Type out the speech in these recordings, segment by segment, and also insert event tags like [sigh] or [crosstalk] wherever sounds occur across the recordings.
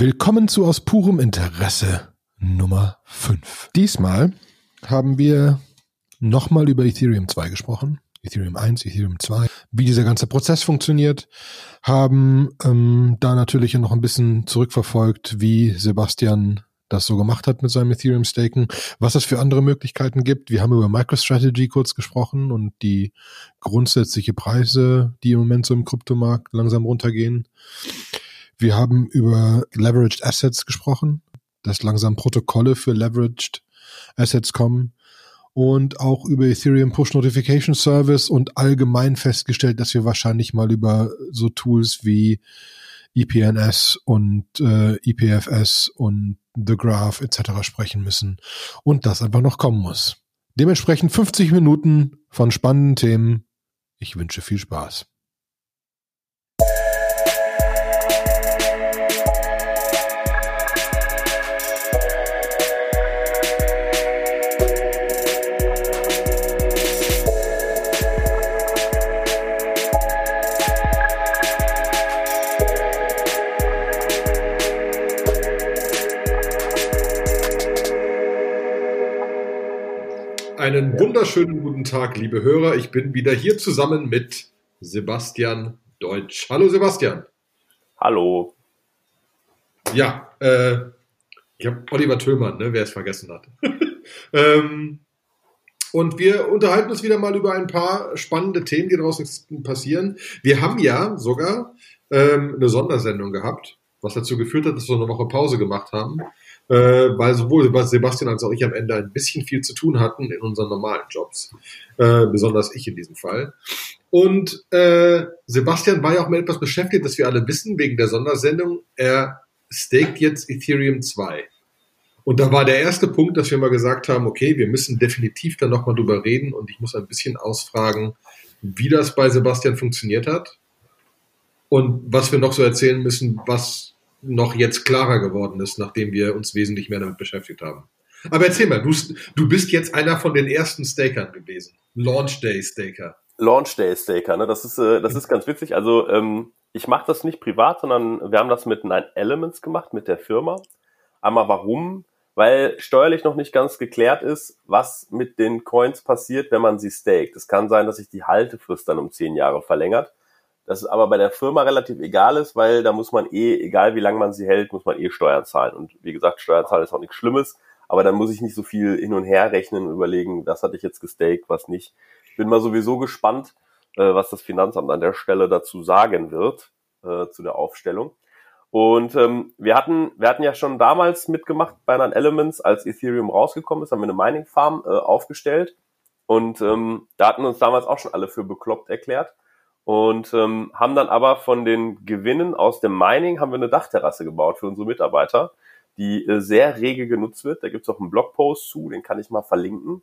Willkommen zu Aus purem Interesse Nummer 5. Diesmal haben wir nochmal über Ethereum 2 gesprochen. Ethereum 1, Ethereum 2, wie dieser ganze Prozess funktioniert, haben ähm, da natürlich noch ein bisschen zurückverfolgt, wie Sebastian das so gemacht hat mit seinem Ethereum Staken, was es für andere Möglichkeiten gibt. Wir haben über MicroStrategy kurz gesprochen und die grundsätzliche Preise, die im Moment so im Kryptomarkt langsam runtergehen. Wir haben über Leveraged Assets gesprochen, dass langsam Protokolle für Leveraged Assets kommen und auch über Ethereum Push Notification Service und allgemein festgestellt, dass wir wahrscheinlich mal über so Tools wie EPNS und äh, EPFS und The Graph etc. sprechen müssen und das einfach noch kommen muss. Dementsprechend 50 Minuten von spannenden Themen. Ich wünsche viel Spaß. Einen wunderschönen guten Tag, liebe Hörer. Ich bin wieder hier zusammen mit Sebastian Deutsch. Hallo Sebastian. Hallo. Ja, äh, ich habe Oliver Tillmann, ne, wer es vergessen hat. [laughs] ähm, und wir unterhalten uns wieder mal über ein paar spannende Themen, die draußen passieren. Wir haben ja sogar ähm, eine Sondersendung gehabt, was dazu geführt hat, dass wir eine Woche Pause gemacht haben äh, weil sowohl Sebastian als auch ich am Ende ein bisschen viel zu tun hatten in unseren normalen Jobs. Äh, besonders ich in diesem Fall. Und äh, Sebastian war ja auch mit etwas beschäftigt, das wir alle wissen, wegen der Sondersendung. Er staked jetzt Ethereum 2. Und da war der erste Punkt, dass wir mal gesagt haben, okay, wir müssen definitiv dann nochmal drüber reden und ich muss ein bisschen ausfragen, wie das bei Sebastian funktioniert hat und was wir noch so erzählen müssen, was noch jetzt klarer geworden ist, nachdem wir uns wesentlich mehr damit beschäftigt haben. Aber erzähl mal, du, du bist jetzt einer von den ersten Stakern gewesen. Launch Day Staker. Launch Day Staker, ne? Das ist, äh, das ist ganz witzig. Also ähm, ich mache das nicht privat, sondern wir haben das mit Nine Elements gemacht, mit der Firma. Einmal warum? Weil steuerlich noch nicht ganz geklärt ist, was mit den Coins passiert, wenn man sie staked. Es kann sein, dass sich die Haltefrist dann um zehn Jahre verlängert. Das aber bei der Firma relativ egal ist, weil da muss man eh, egal wie lange man sie hält, muss man eh Steuern zahlen. Und wie gesagt, Steuern zahlen ist auch nichts Schlimmes, aber dann muss ich nicht so viel hin und her rechnen und überlegen, das hatte ich jetzt gestaked, was nicht. Bin mal sowieso gespannt, äh, was das Finanzamt an der Stelle dazu sagen wird, äh, zu der Aufstellung. Und ähm, wir hatten, wir hatten ja schon damals mitgemacht bei Nine Elements, als Ethereum rausgekommen ist, haben wir eine Mining Farm äh, aufgestellt. Und ähm, da hatten uns damals auch schon alle für bekloppt erklärt und ähm, haben dann aber von den Gewinnen aus dem Mining haben wir eine Dachterrasse gebaut für unsere Mitarbeiter, die äh, sehr rege genutzt wird. Da gibt's auch einen Blogpost zu, den kann ich mal verlinken.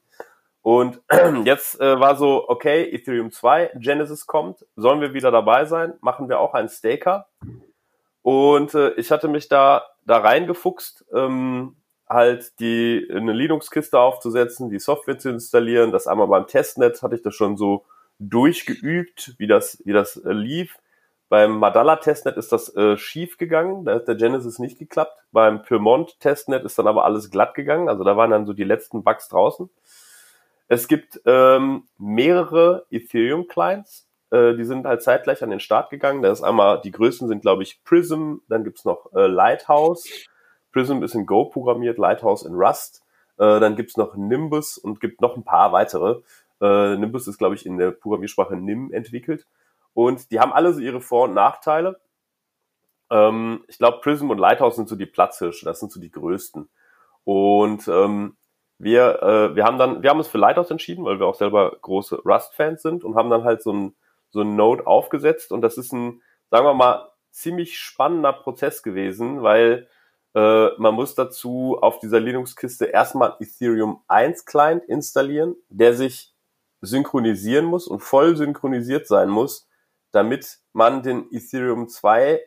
Und [clears throat] jetzt äh, war so, okay, Ethereum 2, Genesis kommt, sollen wir wieder dabei sein? Machen wir auch einen Staker? Und äh, ich hatte mich da da reingefuchst, ähm, halt die eine Linux-Kiste aufzusetzen, die Software zu installieren. Das einmal beim Testnet hatte ich das schon so durchgeübt, wie das, wie das äh, lief. Beim Madala Testnet ist das äh, schief gegangen, da hat der Genesis nicht geklappt. Beim Pyrmont Testnet ist dann aber alles glatt gegangen, also da waren dann so die letzten Bugs draußen. Es gibt ähm, mehrere Ethereum Clients, äh, die sind halt zeitgleich an den Start gegangen. Da ist einmal, die größten sind glaube ich Prism, dann gibt's noch äh, Lighthouse. Prism ist in Go programmiert, Lighthouse in Rust. Äh, dann gibt's noch Nimbus und gibt noch ein paar weitere. Äh, Nimbus ist, glaube ich, in der Programmiersprache NIM entwickelt. Und die haben alle so ihre Vor- und Nachteile. Ähm, ich glaube, Prism und Lighthouse sind so die Platzhirsche, das sind so die größten. Und ähm, wir, äh, wir haben dann, wir haben uns für Lighthouse entschieden, weil wir auch selber große Rust-Fans sind und haben dann halt so ein, so ein Node aufgesetzt. Und das ist ein, sagen wir mal, ziemlich spannender Prozess gewesen, weil äh, man muss dazu auf dieser Linux-Kiste erstmal Ethereum 1 Client installieren, der sich synchronisieren muss und voll synchronisiert sein muss, damit man den Ethereum 2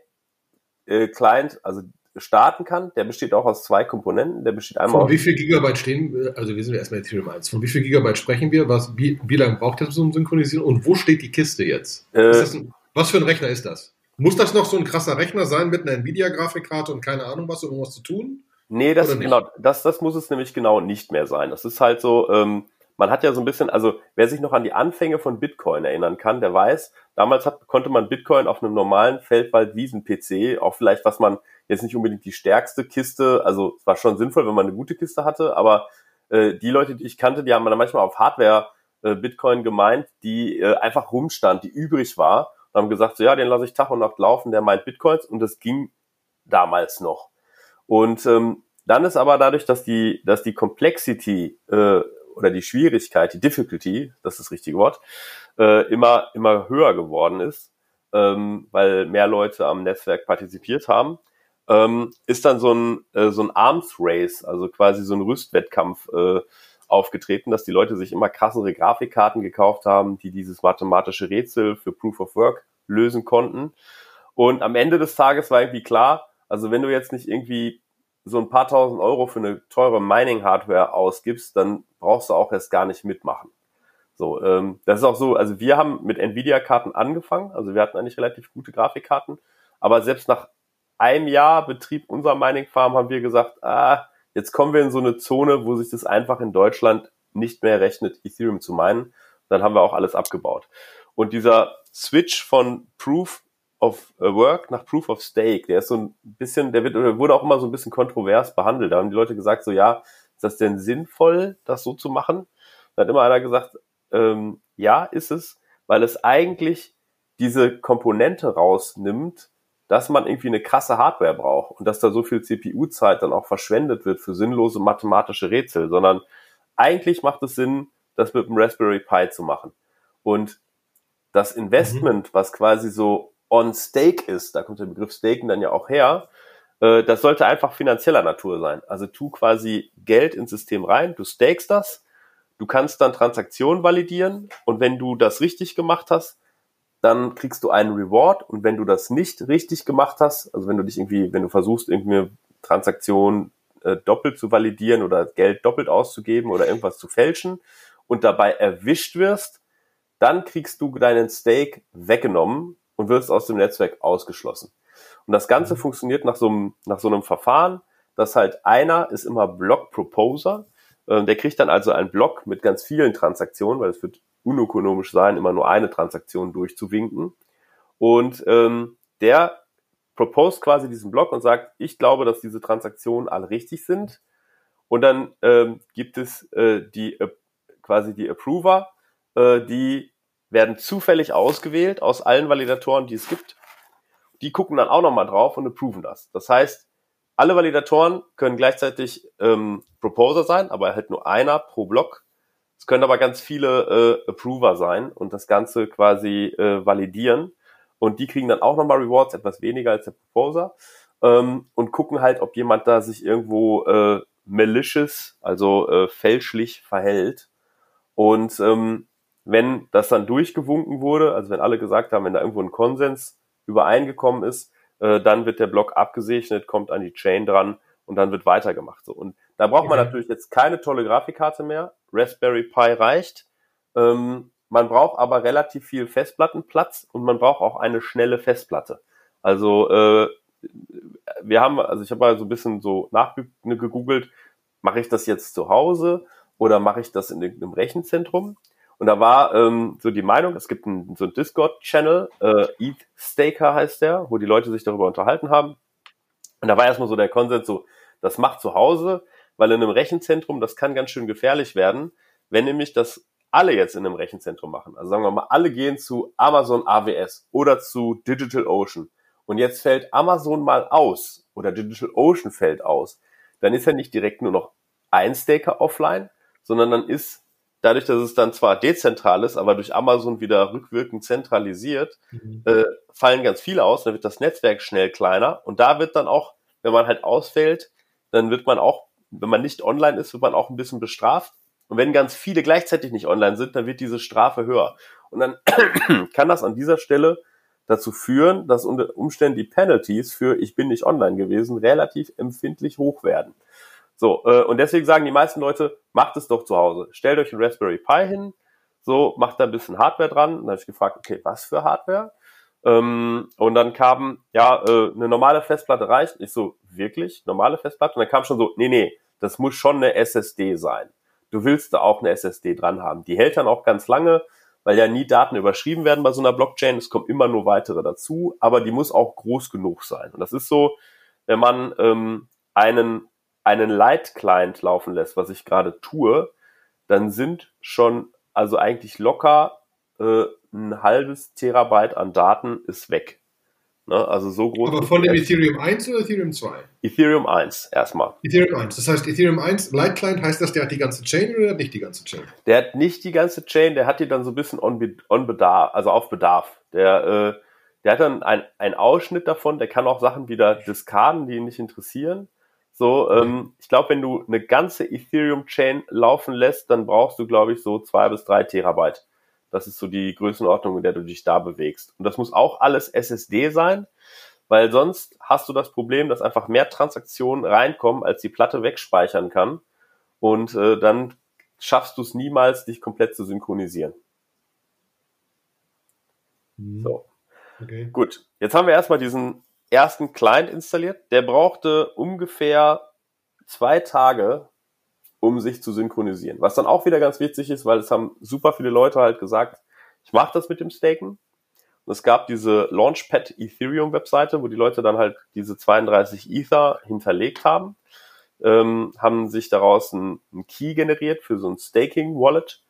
äh, Client, also starten kann. Der besteht auch aus zwei Komponenten. Der besteht einmal Von wie viel Gigabyte stehen, also wir sind erstmal Ethereum 1. Von wie viel Gigabyte sprechen wir? Was, wie, wie lange braucht das zum Synchronisieren? Und wo steht die Kiste jetzt? Äh, ein, was für ein Rechner ist das? Muss das noch so ein krasser Rechner sein mit einer Nvidia-Grafikkarte und keine Ahnung was, um was zu tun? Nee, das, genau, das, das muss es nämlich genau nicht mehr sein. Das ist halt so, ähm, man hat ja so ein bisschen, also wer sich noch an die Anfänge von Bitcoin erinnern kann, der weiß, damals hat, konnte man Bitcoin auf einem normalen Feldwald-Wiesen-PC, auch vielleicht, was man jetzt nicht unbedingt die stärkste Kiste, also es war schon sinnvoll, wenn man eine gute Kiste hatte, aber äh, die Leute, die ich kannte, die haben dann manchmal auf Hardware äh, Bitcoin gemeint, die äh, einfach rumstand, die übrig war und haben gesagt, so ja, den lasse ich Tag und Nacht laufen, der meint Bitcoins und das ging damals noch. Und ähm, dann ist aber dadurch, dass die, dass die Complexity äh, oder die Schwierigkeit, die Difficulty, das ist das richtige Wort, äh, immer, immer höher geworden ist, ähm, weil mehr Leute am Netzwerk partizipiert haben, ähm, ist dann so ein, äh, so ein Arms Race, also quasi so ein Rüstwettkampf äh, aufgetreten, dass die Leute sich immer krassere Grafikkarten gekauft haben, die dieses mathematische Rätsel für Proof of Work lösen konnten. Und am Ende des Tages war irgendwie klar, also wenn du jetzt nicht irgendwie so ein paar tausend Euro für eine teure Mining-Hardware ausgibst, dann brauchst du auch erst gar nicht mitmachen. So, ähm, das ist auch so, also wir haben mit Nvidia-Karten angefangen, also wir hatten eigentlich relativ gute Grafikkarten, aber selbst nach einem Jahr Betrieb unserer Mining-Farm haben wir gesagt, ah, Jetzt kommen wir in so eine Zone, wo sich das einfach in Deutschland nicht mehr rechnet, Ethereum zu meinen. Dann haben wir auch alles abgebaut. Und dieser Switch von Proof of Work nach Proof of Stake, der ist so ein bisschen, der wird, wurde auch immer so ein bisschen kontrovers behandelt. Da haben die Leute gesagt, so ja, ist das denn sinnvoll, das so zu machen? Da hat immer einer gesagt, ähm, ja, ist es, weil es eigentlich diese Komponente rausnimmt, dass man irgendwie eine krasse Hardware braucht und dass da so viel CPU-Zeit dann auch verschwendet wird für sinnlose mathematische Rätsel, sondern eigentlich macht es Sinn, das mit dem Raspberry Pi zu machen. Und das Investment, mhm. was quasi so on stake ist, da kommt der Begriff staken dann ja auch her, äh, das sollte einfach finanzieller Natur sein. Also tu quasi Geld ins System rein, du stakest das, du kannst dann Transaktionen validieren und wenn du das richtig gemacht hast, dann kriegst du einen Reward und wenn du das nicht richtig gemacht hast, also wenn du dich irgendwie, wenn du versuchst, irgendeine Transaktion äh, doppelt zu validieren oder Geld doppelt auszugeben oder irgendwas zu fälschen und dabei erwischt wirst, dann kriegst du deinen Stake weggenommen und wirst aus dem Netzwerk ausgeschlossen. Und das Ganze mhm. funktioniert nach so, einem, nach so einem Verfahren, dass halt einer ist immer Block Proposer, äh, der kriegt dann also einen Block mit ganz vielen Transaktionen, weil es wird unökonomisch sein, immer nur eine Transaktion durchzuwinken. Und ähm, der proposed quasi diesen Block und sagt, ich glaube, dass diese Transaktionen alle richtig sind. Und dann ähm, gibt es äh, die äh, quasi die Approver, äh, die werden zufällig ausgewählt aus allen Validatoren, die es gibt. Die gucken dann auch nochmal drauf und approven das. Das heißt, alle Validatoren können gleichzeitig ähm, Proposer sein, aber halt nur einer pro Block es können aber ganz viele äh, Approver sein und das Ganze quasi äh, validieren. Und die kriegen dann auch nochmal Rewards, etwas weniger als der Proposer. Ähm, und gucken halt, ob jemand da sich irgendwo äh, malicious, also äh, fälschlich verhält. Und ähm, wenn das dann durchgewunken wurde, also wenn alle gesagt haben, wenn da irgendwo ein Konsens übereingekommen ist, äh, dann wird der Block abgesegnet, kommt an die Chain dran und dann wird weitergemacht. So. Und da braucht man natürlich jetzt keine tolle Grafikkarte mehr. Raspberry Pi reicht. Ähm, man braucht aber relativ viel Festplattenplatz und man braucht auch eine schnelle Festplatte. Also äh, wir haben, also ich habe mal so ein bisschen so nachgegoogelt, mache ich das jetzt zu Hause oder mache ich das in irgendeinem Rechenzentrum? Und da war ähm, so die Meinung, es gibt einen, so einen Discord-Channel, äh, ETH Staker heißt der, wo die Leute sich darüber unterhalten haben. Und da war erstmal so der Konsens, so, das macht zu Hause, weil in einem Rechenzentrum, das kann ganz schön gefährlich werden, wenn nämlich das alle jetzt in einem Rechenzentrum machen. Also sagen wir mal, alle gehen zu Amazon AWS oder zu Digital Ocean. Und jetzt fällt Amazon mal aus oder Digital Ocean fällt aus. Dann ist ja nicht direkt nur noch ein Staker offline, sondern dann ist dadurch, dass es dann zwar dezentral ist, aber durch Amazon wieder rückwirkend zentralisiert, mhm. äh, fallen ganz viele aus, dann wird das Netzwerk schnell kleiner und da wird dann auch, wenn man halt ausfällt, dann wird man auch wenn man nicht online ist, wird man auch ein bisschen bestraft. Und wenn ganz viele gleichzeitig nicht online sind, dann wird diese Strafe höher. Und dann [clears throat] kann das an dieser Stelle dazu führen, dass unter Umständen die Penalties für ich bin nicht online gewesen relativ empfindlich hoch werden. So, äh, und deswegen sagen die meisten Leute, macht es doch zu Hause. Stellt euch ein Raspberry Pi hin, so, macht da ein bisschen Hardware dran. Und dann habe ich gefragt, okay, was für Hardware? Ähm, und dann kam, ja, äh, eine normale Festplatte reicht. Ich so, wirklich? Normale Festplatte? Und dann kam schon so, nee, nee, das muss schon eine SSD sein. Du willst da auch eine SSD dran haben. Die hält dann auch ganz lange, weil ja nie Daten überschrieben werden bei so einer Blockchain. Es kommen immer nur weitere dazu, aber die muss auch groß genug sein. Und das ist so, wenn man ähm, einen, einen Light-Client laufen lässt, was ich gerade tue, dann sind schon also eigentlich locker äh, ein halbes Terabyte an Daten ist weg. Ne? Also so groß. Aber von dem Ethereum 1 oder Ethereum 2? Ethereum 1 erstmal. Ethereum 1. Das heißt, Ethereum 1 Light Client heißt das, der hat die ganze Chain oder nicht die ganze Chain? Der hat nicht die ganze Chain, der hat die dann so ein bisschen on, on Bedarf, also auf Bedarf. Der, äh, der hat dann ein, Ausschnitt davon, der kann auch Sachen wieder diskarden, die ihn nicht interessieren. So, ähm, ich glaube, wenn du eine ganze Ethereum-Chain laufen lässt, dann brauchst du, glaube ich, so zwei bis drei Terabyte. Das ist so die Größenordnung, in der du dich da bewegst. Und das muss auch alles SSD sein, weil sonst hast du das Problem, dass einfach mehr Transaktionen reinkommen, als die Platte wegspeichern kann. Und äh, dann schaffst du es niemals, dich komplett zu synchronisieren. Mhm. So. Okay. Gut, jetzt haben wir erstmal diesen ersten Client installiert. Der brauchte ungefähr zwei Tage, um sich zu synchronisieren. Was dann auch wieder ganz witzig ist, weil es haben super viele Leute halt gesagt, ich mache das mit dem Staken. Und es gab diese Launchpad Ethereum Webseite, wo die Leute dann halt diese 32 Ether hinterlegt haben, ähm, haben sich daraus ein, ein Key generiert für so ein Staking Wallet.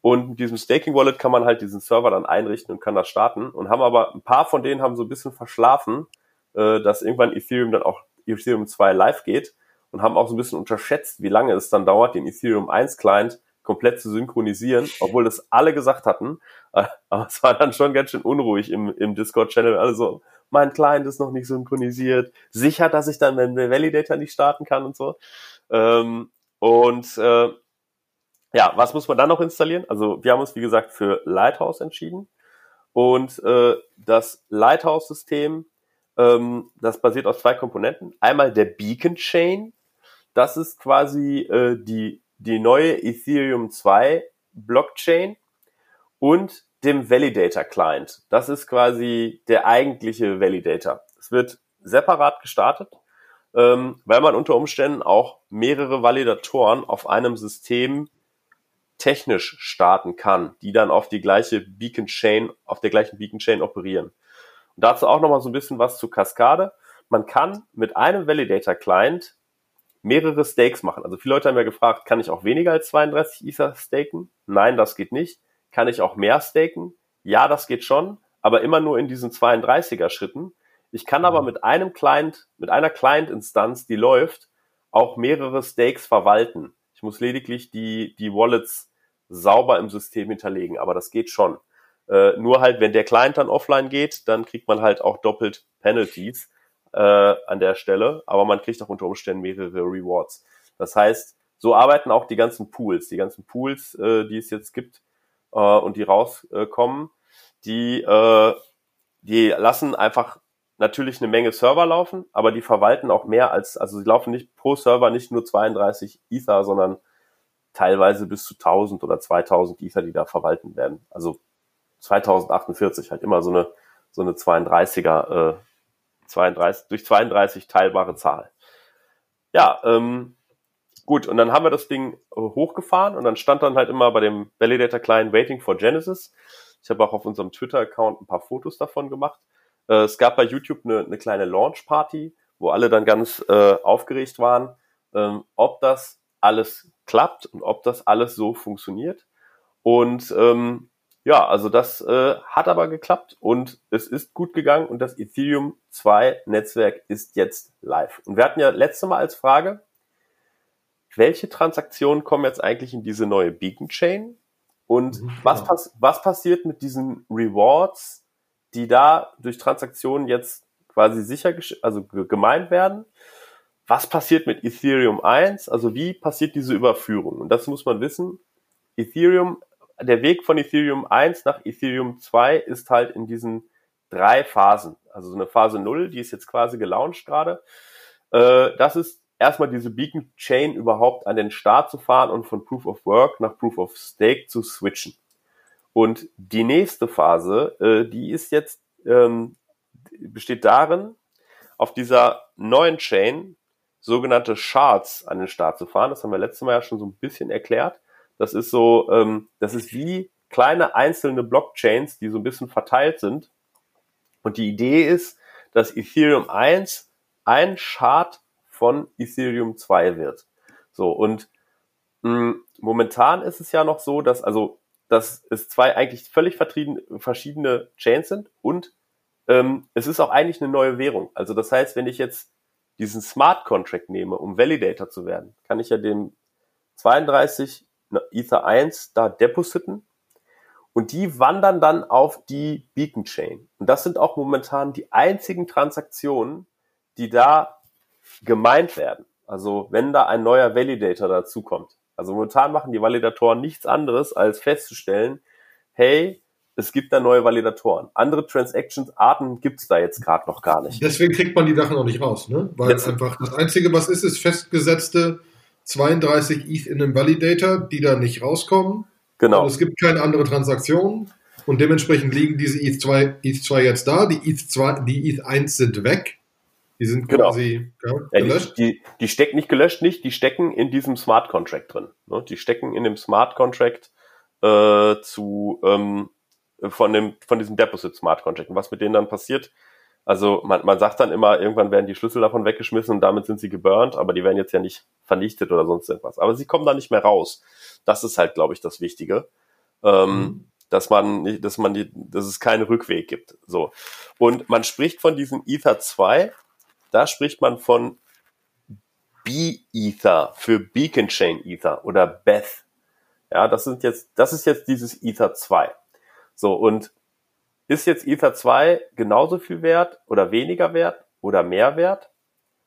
Und mit diesem Staking Wallet kann man halt diesen Server dann einrichten und kann das starten. Und haben aber ein paar von denen haben so ein bisschen verschlafen, äh, dass irgendwann Ethereum dann auch Ethereum 2 live geht und haben auch so ein bisschen unterschätzt, wie lange es dann dauert, den Ethereum 1 Client komplett zu synchronisieren, obwohl das alle gesagt hatten. Aber es war dann schon ganz schön unruhig im, im Discord-Channel. Alle so, mein Client ist noch nicht synchronisiert. Sicher, dass ich dann den Validator nicht starten kann und so. Ähm, und äh, ja, was muss man dann noch installieren? Also wir haben uns, wie gesagt, für Lighthouse entschieden. Und äh, das Lighthouse-System, ähm, das basiert aus zwei Komponenten. Einmal der Beacon Chain, das ist quasi äh, die, die neue Ethereum 2 Blockchain und dem Validator Client. Das ist quasi der eigentliche Validator. Es wird separat gestartet, ähm, weil man unter Umständen auch mehrere Validatoren auf einem System technisch starten kann, die dann auf die gleiche Beacon Chain, auf der gleichen Beacon Chain operieren. Und dazu auch nochmal so ein bisschen was zu Kaskade. Man kann mit einem Validator Client mehrere Stakes machen. Also viele Leute haben ja gefragt, kann ich auch weniger als 32 Ether staken? Nein, das geht nicht. Kann ich auch mehr staken? Ja, das geht schon, aber immer nur in diesen 32er Schritten. Ich kann aber mit einem Client, mit einer Client-Instanz, die läuft, auch mehrere Stakes verwalten. Ich muss lediglich die, die Wallets sauber im System hinterlegen, aber das geht schon. Äh, nur halt, wenn der Client dann offline geht, dann kriegt man halt auch doppelt Penalties äh, an der Stelle, aber man kriegt auch unter Umständen mehrere Rewards. Das heißt, so arbeiten auch die ganzen Pools. Die ganzen Pools, äh, die es jetzt gibt äh, und die rauskommen, die, äh, die lassen einfach natürlich eine Menge Server laufen, aber die verwalten auch mehr als, also sie laufen nicht pro Server nicht nur 32 Ether, sondern teilweise bis zu 1000 oder 2000 Ether, die da verwalten werden. Also 2048 halt immer so eine, so eine 32er äh, 32, durch 32 teilbare Zahl. Ja, ähm, gut, und dann haben wir das Ding äh, hochgefahren und dann stand dann halt immer bei dem Validator Client Waiting for Genesis. Ich habe auch auf unserem Twitter-Account ein paar Fotos davon gemacht. Äh, es gab bei YouTube eine, eine kleine Launch-Party, wo alle dann ganz äh, aufgeregt waren, ähm, ob das alles klappt und ob das alles so funktioniert. Und ähm, ja, also das äh, hat aber geklappt und es ist gut gegangen und das Ethereum 2 Netzwerk ist jetzt live. Und wir hatten ja letzte Mal als Frage, welche Transaktionen kommen jetzt eigentlich in diese neue Beacon Chain und mhm, was, genau. pass was passiert mit diesen Rewards, die da durch Transaktionen jetzt quasi sicher, also gemeint werden? Was passiert mit Ethereum 1? Also wie passiert diese Überführung? Und das muss man wissen. Ethereum der Weg von Ethereum 1 nach Ethereum 2 ist halt in diesen drei Phasen. Also so eine Phase 0, die ist jetzt quasi gelauncht gerade. Äh, das ist erstmal diese Beacon Chain überhaupt an den Start zu fahren und von Proof of Work nach Proof of Stake zu switchen. Und die nächste Phase, äh, die ist jetzt ähm, besteht darin, auf dieser neuen Chain sogenannte Shards an den Start zu fahren. Das haben wir letztes Mal ja schon so ein bisschen erklärt. Das ist so, ähm, das ist wie kleine einzelne Blockchains, die so ein bisschen verteilt sind. Und die Idee ist, dass Ethereum 1 ein Shard von Ethereum 2 wird. So, und mh, mm, momentan ist es ja noch so, dass also dass es zwei eigentlich völlig verschiedene Chains sind und ähm, es ist auch eigentlich eine neue Währung. Also das heißt, wenn ich jetzt diesen Smart Contract nehme, um Validator zu werden, kann ich ja dem 32 Ether 1 da depositen und die wandern dann auf die Beacon Chain. Und das sind auch momentan die einzigen Transaktionen, die da gemeint werden. Also wenn da ein neuer Validator dazukommt. Also momentan machen die Validatoren nichts anderes, als festzustellen, hey, es gibt da neue Validatoren. Andere Transactions-Arten gibt's da jetzt gerade noch gar nicht. Deswegen kriegt man die Sachen noch nicht raus, ne? Weil jetzt einfach das Einzige, was ist, ist festgesetzte 32 ETH in einem Validator, die da nicht rauskommen. Genau. Und es gibt keine andere Transaktion. Und dementsprechend liegen diese ETH2, ETH2 jetzt da. Die ETH2, die ETH1 sind weg. Die sind genau. quasi ja, gelöscht. Ja, die, die, die, stecken nicht gelöscht, nicht, die stecken in diesem Smart Contract drin. Ne? Die stecken in dem Smart Contract äh, zu ähm, von dem von diesem Deposit Smart Contract. Und was mit denen dann passiert? Also man, man sagt dann immer, irgendwann werden die Schlüssel davon weggeschmissen und damit sind sie geburnt, aber die werden jetzt ja nicht vernichtet oder sonst irgendwas. Aber sie kommen da nicht mehr raus. Das ist halt, glaube ich, das Wichtige. Ähm, mhm. Dass man nicht, dass man die, dass es keinen Rückweg gibt. So. Und man spricht von diesem Ether 2 da spricht man von B-Ether für Beacon Chain Ether oder Beth. Ja, das sind jetzt, das ist jetzt dieses Ether 2. So, und ist jetzt Ether 2 genauso viel wert oder weniger wert oder mehr wert?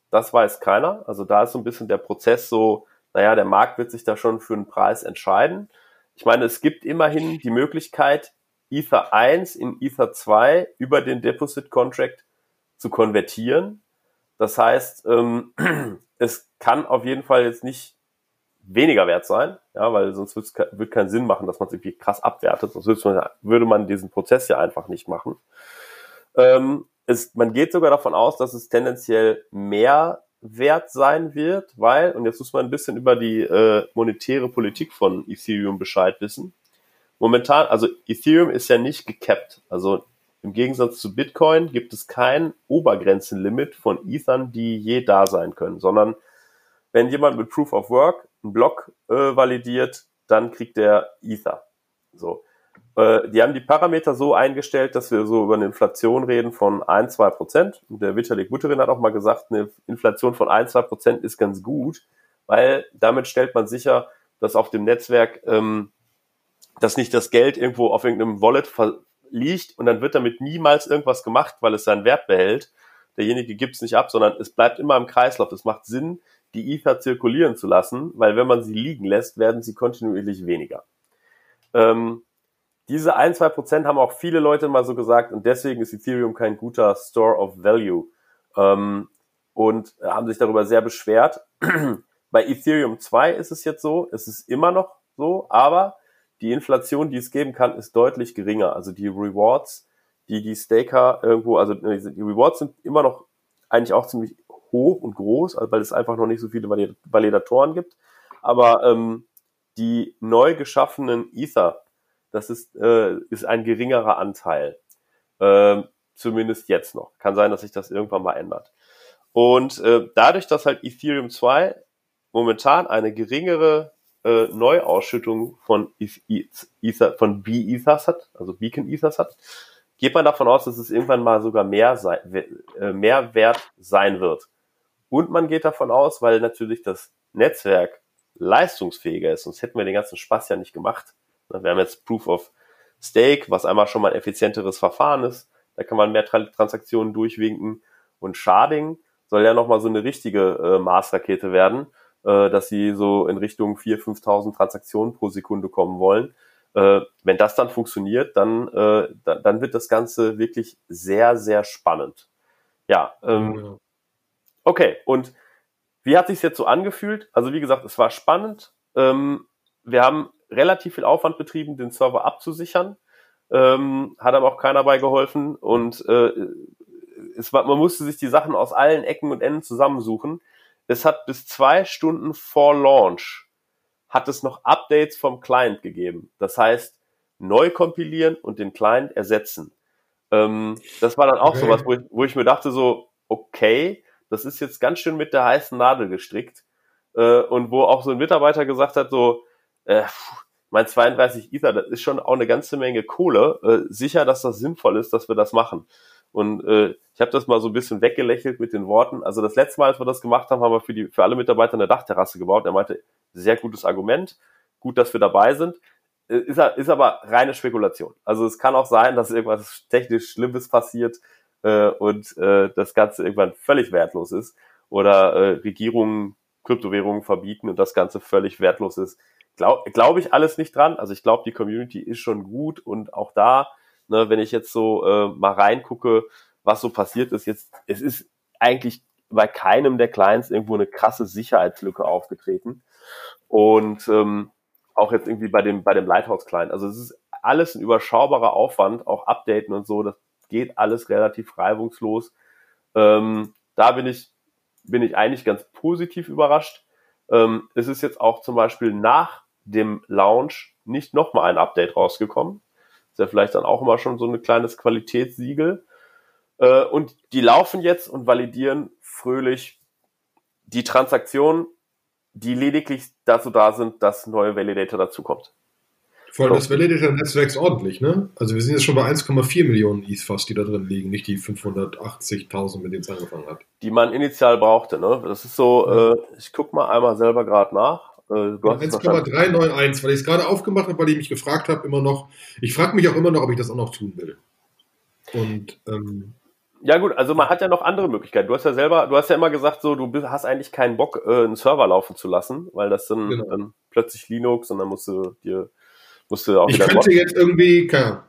Das weiß keiner. Also da ist so ein bisschen der Prozess so, naja, der Markt wird sich da schon für einen Preis entscheiden. Ich meine, es gibt immerhin die Möglichkeit, Ether 1 in Ether 2 über den Deposit Contract zu konvertieren. Das heißt, ähm, [clears throat] es kann auf jeden Fall jetzt nicht weniger wert sein, ja, weil sonst wird keinen Sinn machen, dass man es irgendwie krass abwertet, sonst würde man, würde man diesen Prozess ja einfach nicht machen. Ähm, es, man geht sogar davon aus, dass es tendenziell mehr wert sein wird, weil, und jetzt muss man ein bisschen über die äh, monetäre Politik von Ethereum Bescheid wissen. Momentan, also Ethereum ist ja nicht gecapped, also im Gegensatz zu Bitcoin gibt es kein Obergrenzenlimit von Ethern, die je da sein können, sondern wenn jemand mit Proof of Work einen Block äh, validiert, dann kriegt der Ether. So. Äh, die haben die Parameter so eingestellt, dass wir so über eine Inflation reden von 1, 2 Prozent. Und der Vitalik Buterin hat auch mal gesagt, eine Inflation von 1, 2 Prozent ist ganz gut, weil damit stellt man sicher, dass auf dem Netzwerk ähm, dass nicht das Geld irgendwo auf irgendeinem Wallet liegt und dann wird damit niemals irgendwas gemacht, weil es seinen Wert behält. Derjenige gibt es nicht ab, sondern es bleibt immer im Kreislauf. Es macht Sinn, die Ether zirkulieren zu lassen, weil wenn man sie liegen lässt, werden sie kontinuierlich weniger. Ähm, diese ein, zwei Prozent haben auch viele Leute mal so gesagt und deswegen ist Ethereum kein guter Store of Value ähm, und haben sich darüber sehr beschwert. [clears throat] Bei Ethereum 2 ist es jetzt so, es ist immer noch so, aber die Inflation, die es geben kann, ist deutlich geringer. Also die Rewards, die die Staker irgendwo, also die Rewards sind immer noch eigentlich auch ziemlich hoch und groß, also weil es einfach noch nicht so viele Validatoren gibt. Aber ähm, die neu geschaffenen Ether, das ist, äh, ist ein geringerer Anteil. Äh, zumindest jetzt noch. Kann sein, dass sich das irgendwann mal ändert. Und äh, dadurch, dass halt Ethereum 2 momentan eine geringere äh, Neuausschüttung von, Ether, von B-Ethers hat, also Beacon Ethers hat, geht man davon aus, dass es irgendwann mal sogar mehr, sei, äh, mehr wert sein wird. Und man geht davon aus, weil natürlich das Netzwerk leistungsfähiger ist, sonst hätten wir den ganzen Spaß ja nicht gemacht. Wir haben jetzt Proof of Stake, was einmal schon mal ein effizienteres Verfahren ist. Da kann man mehr Transaktionen durchwinken. Und Sharding soll ja nochmal so eine richtige äh, Mars-Rakete werden äh, dass sie so in Richtung 4.000, 5.000 Transaktionen pro Sekunde kommen wollen. Äh, wenn das dann funktioniert, dann, äh, da, dann wird das Ganze wirklich sehr, sehr spannend. Ja, ähm, okay. Und wie hat sich jetzt so angefühlt? Also wie gesagt, es war spannend. Ähm, wir haben relativ viel Aufwand betrieben, den Server abzusichern. ähm, hat aber auch keiner bei geholfen und äh, es war, man musste sich die Sachen aus allen Ecken und Enden zusammensuchen. Es hat bis zwei Stunden vor Launch hat es noch Updates vom Client gegeben. Das heißt, neu kompilieren und den Client ersetzen. Ähm, das war dann auch okay. sowas, wo ich, wo ich mir dachte so, okay, das ist jetzt ganz schön mit der heißen Nadel gestrickt. Äh, und wo auch so ein Mitarbeiter gesagt hat, so, äh, mein 32 Ether, das ist schon auch eine ganze Menge Kohle. Äh, sicher, dass das sinnvoll ist, dass wir das machen. Und äh, ich habe das mal so ein bisschen weggelächelt mit den Worten. Also das letzte Mal, als wir das gemacht haben, haben wir für, die, für alle Mitarbeiter eine Dachterrasse gebaut. Er meinte, sehr gutes Argument, gut, dass wir dabei sind. Äh, ist, ist aber reine Spekulation. Also es kann auch sein, dass irgendwas technisch Schlimmes passiert äh, und äh, das Ganze irgendwann völlig wertlos ist. Oder äh, Regierungen Kryptowährungen verbieten und das Ganze völlig wertlos ist. Glaube glaub ich alles nicht dran. Also ich glaube, die Community ist schon gut und auch da, ne, wenn ich jetzt so äh, mal reingucke, was so passiert ist, jetzt, es ist eigentlich bei keinem der Clients irgendwo eine krasse Sicherheitslücke aufgetreten. Und ähm, auch jetzt irgendwie bei dem, bei dem Lighthouse-Client. Also es ist alles ein überschaubarer Aufwand, auch Updaten und so, das geht alles relativ reibungslos. Ähm, da bin ich, bin ich eigentlich ganz positiv überrascht. Ähm, es ist jetzt auch zum Beispiel nach dem Launch nicht nochmal ein Update rausgekommen. Ist ja vielleicht dann auch immer schon so ein kleines Qualitätssiegel. Äh, und die laufen jetzt und validieren fröhlich die Transaktionen, die lediglich dazu da sind, dass neue Validator dazukommt. Vor allem das Validator-Netzwerk ist ordentlich, ne? Also wir sind jetzt schon bei 1,4 Millionen ETH fast, die da drin liegen, nicht die 580.000, mit denen es angefangen hat. Die man initial brauchte, ne? Das ist so, ja. äh, ich guck mal einmal selber gerade nach. Äh, 1,391, weil ich es gerade aufgemacht habe, weil ich mich gefragt habe, immer noch. Ich frage mich auch immer noch, ob ich das auch noch tun will. Und ähm, ja gut, also man hat ja noch andere Möglichkeiten. Du hast ja selber, du hast ja immer gesagt, so du hast eigentlich keinen Bock, äh, einen Server laufen zu lassen, weil das dann, genau. dann plötzlich Linux und dann musst du dir musst du auch ich wieder. Könnte jetzt irgendwie, keine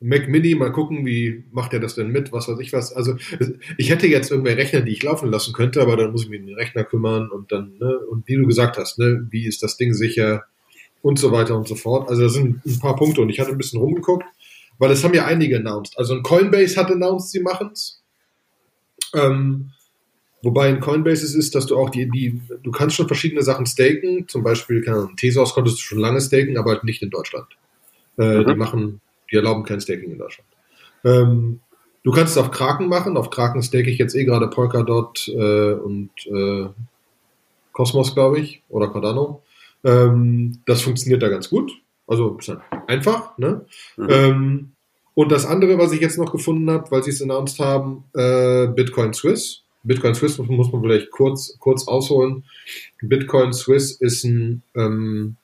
Mac Mini, mal gucken, wie macht er das denn mit, was weiß ich was. Also ich hätte jetzt irgendwelche Rechner, die ich laufen lassen könnte, aber dann muss ich mich um den Rechner kümmern und dann, ne, und wie du gesagt hast, ne, wie ist das Ding sicher und so weiter und so fort. Also das sind ein paar Punkte und ich hatte ein bisschen rumgeguckt weil es haben ja einige announced. Also ein Coinbase hat announced, sie machen's. Ähm, wobei in Coinbase es ist, dass du auch die, die, du kannst schon verschiedene Sachen staken. Zum Beispiel, keine Ahnung, Tesos konntest du schon lange staken, aber halt nicht in Deutschland. Äh, mhm. Die machen, die erlauben kein Staking in Deutschland. Ähm, du kannst es auf Kraken machen. Auf Kraken stake ich jetzt eh gerade Polkadot äh, und äh, Cosmos, glaube ich, oder Cardano. Ähm, das funktioniert da ganz gut. Also einfach. Ne? Mhm. Ähm, und das andere, was ich jetzt noch gefunden habe, weil sie es announced haben, äh, Bitcoin Swiss. Bitcoin Swiss muss man vielleicht kurz, kurz ausholen. Bitcoin Swiss ist ein, ähm,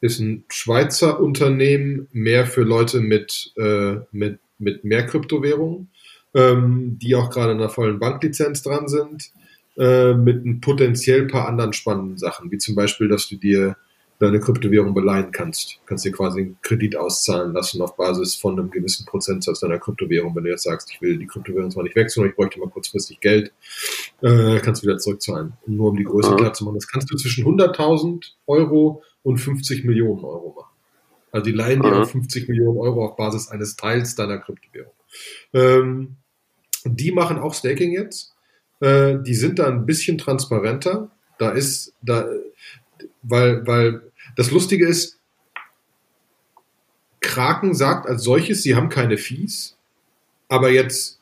ist ein Schweizer Unternehmen, mehr für Leute mit, äh, mit, mit mehr Kryptowährungen, ähm, die auch gerade in einer vollen Banklizenz dran sind, äh, mit ein potenziell paar anderen spannenden Sachen, wie zum Beispiel, dass du dir deine Kryptowährung beleihen kannst. Du kannst dir quasi einen Kredit auszahlen lassen auf Basis von einem gewissen Prozentsatz deiner Kryptowährung. Wenn du jetzt sagst, ich will die Kryptowährung zwar nicht wechseln, aber ich bräuchte mal kurzfristig Geld, äh, kannst du wieder zurückzahlen. nur um die Größe klar zu machen. Das kannst du zwischen 100.000 Euro und 50 Millionen Euro machen. Also die leihen dir mhm. 50 Millionen Euro auf Basis eines Teils deiner Kryptowährung. Ähm, die machen auch Staking jetzt. Äh, die sind da ein bisschen transparenter. Da ist, da, weil, weil das Lustige ist, Kraken sagt als solches, sie haben keine Fees, aber jetzt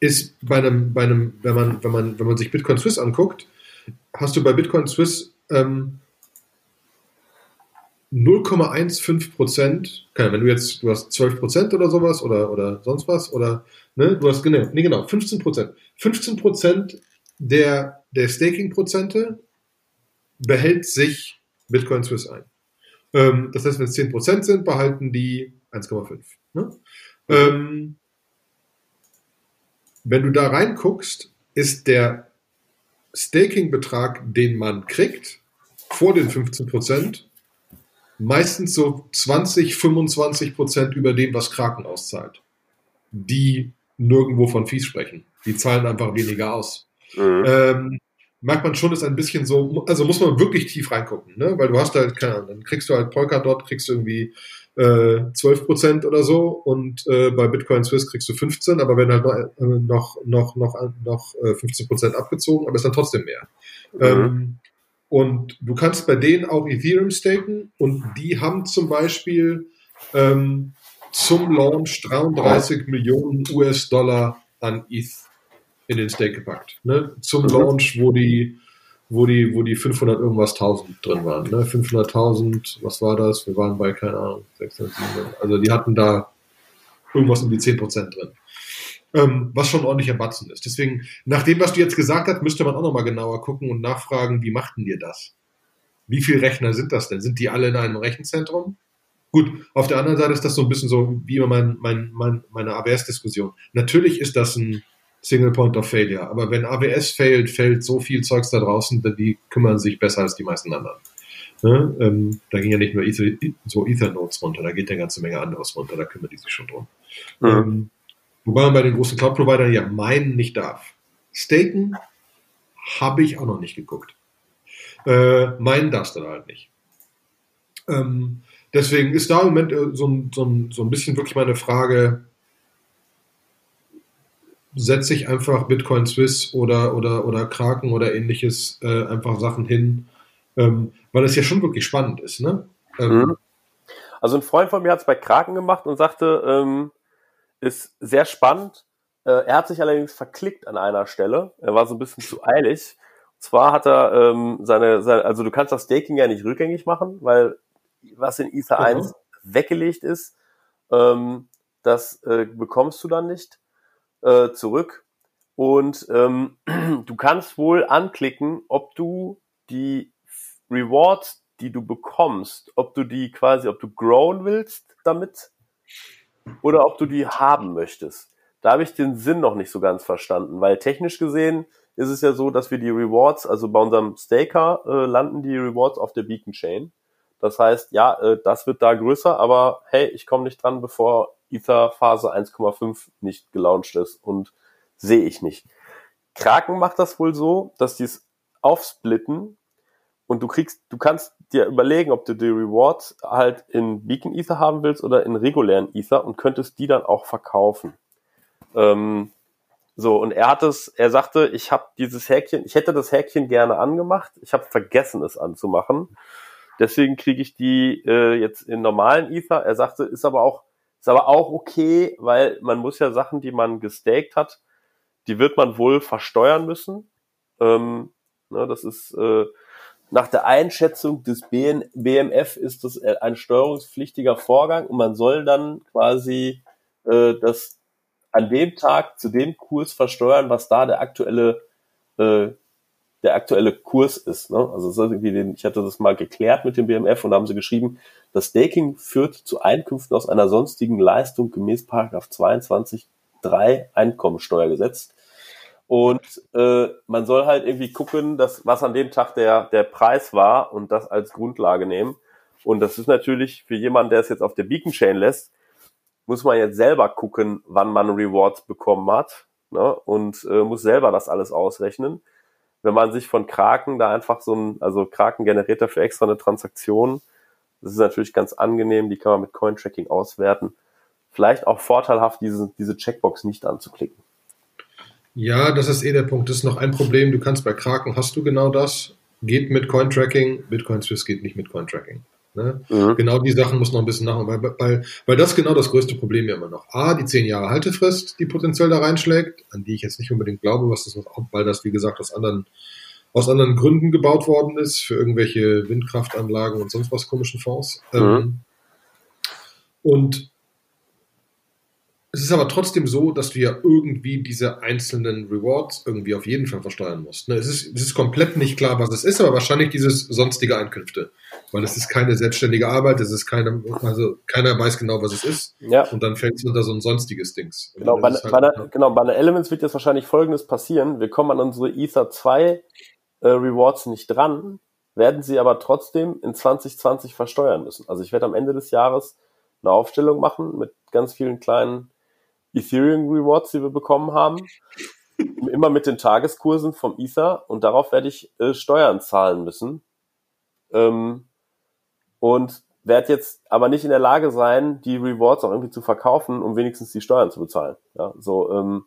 ist bei einem, bei einem, wenn man, wenn man, wenn man sich Bitcoin Swiss anguckt, hast du bei Bitcoin Swiss ähm, 0,15 Prozent, wenn du jetzt, du hast 12 Prozent oder sowas oder, oder sonst was, oder, ne, du hast, genau, nee, genau, 15 Prozent. 15 Prozent der, der Staking-Prozente behält sich Bitcoin Swiss ein. Ähm, das heißt, wenn es 10% sind, behalten die 1,5. Ne? Ähm, wenn du da reinguckst, ist der Staking-Betrag, den man kriegt, vor den 15%, meistens so 20, 25% über dem, was Kraken auszahlt. Die nirgendwo von Fees sprechen. Die zahlen einfach weniger aus. Mhm. Ähm, merkt man schon, ist ein bisschen so, also muss man wirklich tief reingucken, ne? Weil du hast halt, keine Ahnung, dann kriegst du halt Polkadot, kriegst du irgendwie äh, 12 Prozent oder so und äh, bei Bitcoin Swiss kriegst du 15, aber werden halt noch, äh, noch, noch, noch, noch 15 äh, Prozent abgezogen, aber ist dann trotzdem mehr. Mhm. Ähm, und du kannst bei denen auch Ethereum staken und die haben zum Beispiel ähm, zum Launch 33 Millionen US-Dollar an ETH in den Stake gepackt. Ne? Zum mhm. Launch, wo die wo die, wo die 500 irgendwas 1000 drin waren. Ne? 500.000, was war das? Wir waren bei, keine Ahnung, 600, 700. Also die hatten da irgendwas um die 10% drin. Ähm, was schon ordentlicher Batzen ist. Deswegen, nach dem, was du jetzt gesagt hast, müsste man auch nochmal genauer gucken und nachfragen, wie machten dir das? Wie viele Rechner sind das denn? Sind die alle in einem Rechenzentrum? Gut, auf der anderen Seite ist das so ein bisschen so wie immer mein, mein, mein, meine AWS-Diskussion. Natürlich ist das ein Single Point of Failure. Aber wenn AWS failt, fällt so viel Zeugs da draußen, die kümmern sich besser als die meisten anderen. Ne? Ähm, da ging ja nicht nur Ether, so Ethernodes runter, da geht eine ganze Menge anderes runter, da kümmern die sich schon drum. Mhm. Ähm, wobei man bei den großen Cloud-Providern ja meinen nicht darf. Staken habe ich auch noch nicht geguckt. Äh, meinen darfst du halt nicht. Ähm, deswegen ist da im Moment äh, so, ein, so, so ein bisschen wirklich meine Frage, setze ich einfach Bitcoin Swiss oder, oder, oder Kraken oder ähnliches äh, einfach Sachen hin, ähm, weil es ja schon wirklich spannend ist. Ne? Ähm, mhm. Also ein Freund von mir hat es bei Kraken gemacht und sagte, ähm, ist sehr spannend. Äh, er hat sich allerdings verklickt an einer Stelle. Er war so ein bisschen zu eilig. Und zwar hat er ähm, seine, seine, also du kannst das Staking ja nicht rückgängig machen, weil was in Ether mhm. 1 weggelegt ist, ähm, das äh, bekommst du dann nicht äh, zurück. Und ähm, [clears throat] du kannst wohl anklicken, ob du die Rewards, die du bekommst, ob du die quasi, ob du grown willst damit oder ob du die haben möchtest. Da habe ich den Sinn noch nicht so ganz verstanden, weil technisch gesehen ist es ja so, dass wir die Rewards, also bei unserem Staker äh, landen die Rewards auf der Beacon Chain. Das heißt, ja, äh, das wird da größer, aber hey, ich komme nicht dran, bevor Ether Phase 1,5 nicht gelauncht ist und sehe ich nicht. Kraken macht das wohl so, dass die es aufsplitten und du kriegst, du kannst dir überlegen, ob du die Rewards halt in Beacon Ether haben willst oder in regulären Ether und könntest die dann auch verkaufen. Ähm, so, und er hat es, er sagte, ich habe dieses Häkchen, ich hätte das Häkchen gerne angemacht, ich habe vergessen es anzumachen. Deswegen kriege ich die äh, jetzt in normalen Ether. Er sagte, ist aber auch ist aber auch okay, weil man muss ja Sachen, die man gestaked hat, die wird man wohl versteuern müssen. Ähm, ne, das ist äh, nach der Einschätzung des BN, BMF ist das ein steuerungspflichtiger Vorgang und man soll dann quasi äh, das an dem Tag zu dem Kurs versteuern, was da der aktuelle äh, der aktuelle Kurs ist. Ne? Also ist irgendwie den, ich hatte das mal geklärt mit dem BMF und da haben sie geschrieben, das Staking führt zu Einkünften aus einer sonstigen Leistung gemäß Paragraph 22.3 Einkommensteuergesetz. Und äh, man soll halt irgendwie gucken, dass was an dem Tag der, der Preis war und das als Grundlage nehmen. Und das ist natürlich für jemanden, der es jetzt auf der Beacon Chain lässt, muss man jetzt selber gucken, wann man Rewards bekommen hat ne? und äh, muss selber das alles ausrechnen wenn man sich von Kraken da einfach so ein, also Kraken generiert dafür extra eine Transaktion. Das ist natürlich ganz angenehm, die kann man mit Coin-Tracking auswerten. Vielleicht auch vorteilhaft, diese, diese Checkbox nicht anzuklicken. Ja, das ist eh der Punkt. Das ist noch ein Problem. Du kannst bei Kraken, hast du genau das. Geht mit Coin-Tracking. Bitcoin Swiss geht nicht mit Coin-Tracking. Ne? Mhm. Genau die Sachen muss noch ein bisschen nach, weil, weil, weil das genau das größte Problem ja immer noch. A, die zehn Jahre Haltefrist, die potenziell da reinschlägt, an die ich jetzt nicht unbedingt glaube, was das auch, weil das, wie gesagt, aus anderen, aus anderen Gründen gebaut worden ist, für irgendwelche Windkraftanlagen und sonst was komischen Fonds. Mhm. Ähm, und es ist aber trotzdem so, dass du ja irgendwie diese einzelnen Rewards irgendwie auf jeden Fall versteuern musst. Ne? Es, ist, es ist komplett nicht klar, was es ist, aber wahrscheinlich dieses sonstige Einkünfte. Weil es ist keine selbstständige Arbeit, es ist keine, also keiner weiß genau, was es ist. Ja. Und dann fällt es unter so ein sonstiges Dings. Genau bei, halt, bei der, genau, bei der Elements wird jetzt wahrscheinlich Folgendes passieren. Wir kommen an unsere Ether 2 äh, Rewards nicht dran, werden sie aber trotzdem in 2020 versteuern müssen. Also ich werde am Ende des Jahres eine Aufstellung machen mit ganz vielen kleinen Ethereum Rewards, die wir bekommen haben. Immer mit den Tageskursen vom Ether und darauf werde ich äh, Steuern zahlen müssen. Ähm, und werde jetzt aber nicht in der Lage sein, die Rewards auch irgendwie zu verkaufen, um wenigstens die Steuern zu bezahlen. Ja, so, ähm,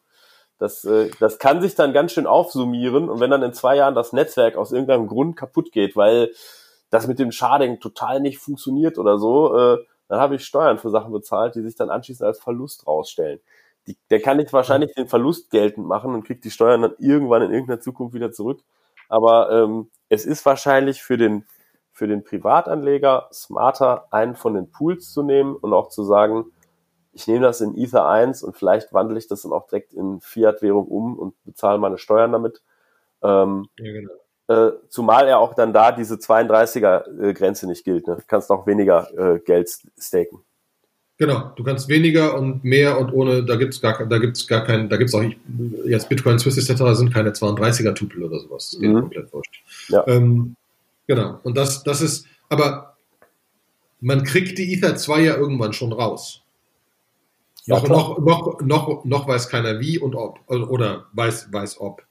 das, äh, das kann sich dann ganz schön aufsummieren und wenn dann in zwei Jahren das Netzwerk aus irgendeinem Grund kaputt geht, weil das mit dem Sharding total nicht funktioniert oder so, äh, dann habe ich Steuern für Sachen bezahlt, die sich dann anschließend als Verlust rausstellen. Die, der kann nicht wahrscheinlich den Verlust geltend machen und kriegt die Steuern dann irgendwann in irgendeiner Zukunft wieder zurück. Aber ähm, es ist wahrscheinlich für den, für den Privatanleger smarter, einen von den Pools zu nehmen und auch zu sagen, ich nehme das in Ether 1 und vielleicht wandle ich das dann auch direkt in Fiat-Währung um und bezahle meine Steuern damit. Ähm, ja, genau. Äh, zumal er auch dann da diese 32er-Grenze nicht gilt. Ne? Du kannst auch weniger äh, Geld staken. Genau, du kannst weniger und mehr und ohne, da gibt's gar, da gibt's gar keinen, da gibt's auch nicht, jetzt Bitcoin, Swiss etc. sind keine 32er-Tupel oder sowas. Das geht mhm. komplett wurscht. Ja. Ähm, genau, und das, das ist, aber man kriegt die Ether 2 ja irgendwann schon raus. Ja, noch, noch, noch, noch, noch weiß keiner wie und ob, oder weiß, weiß ob.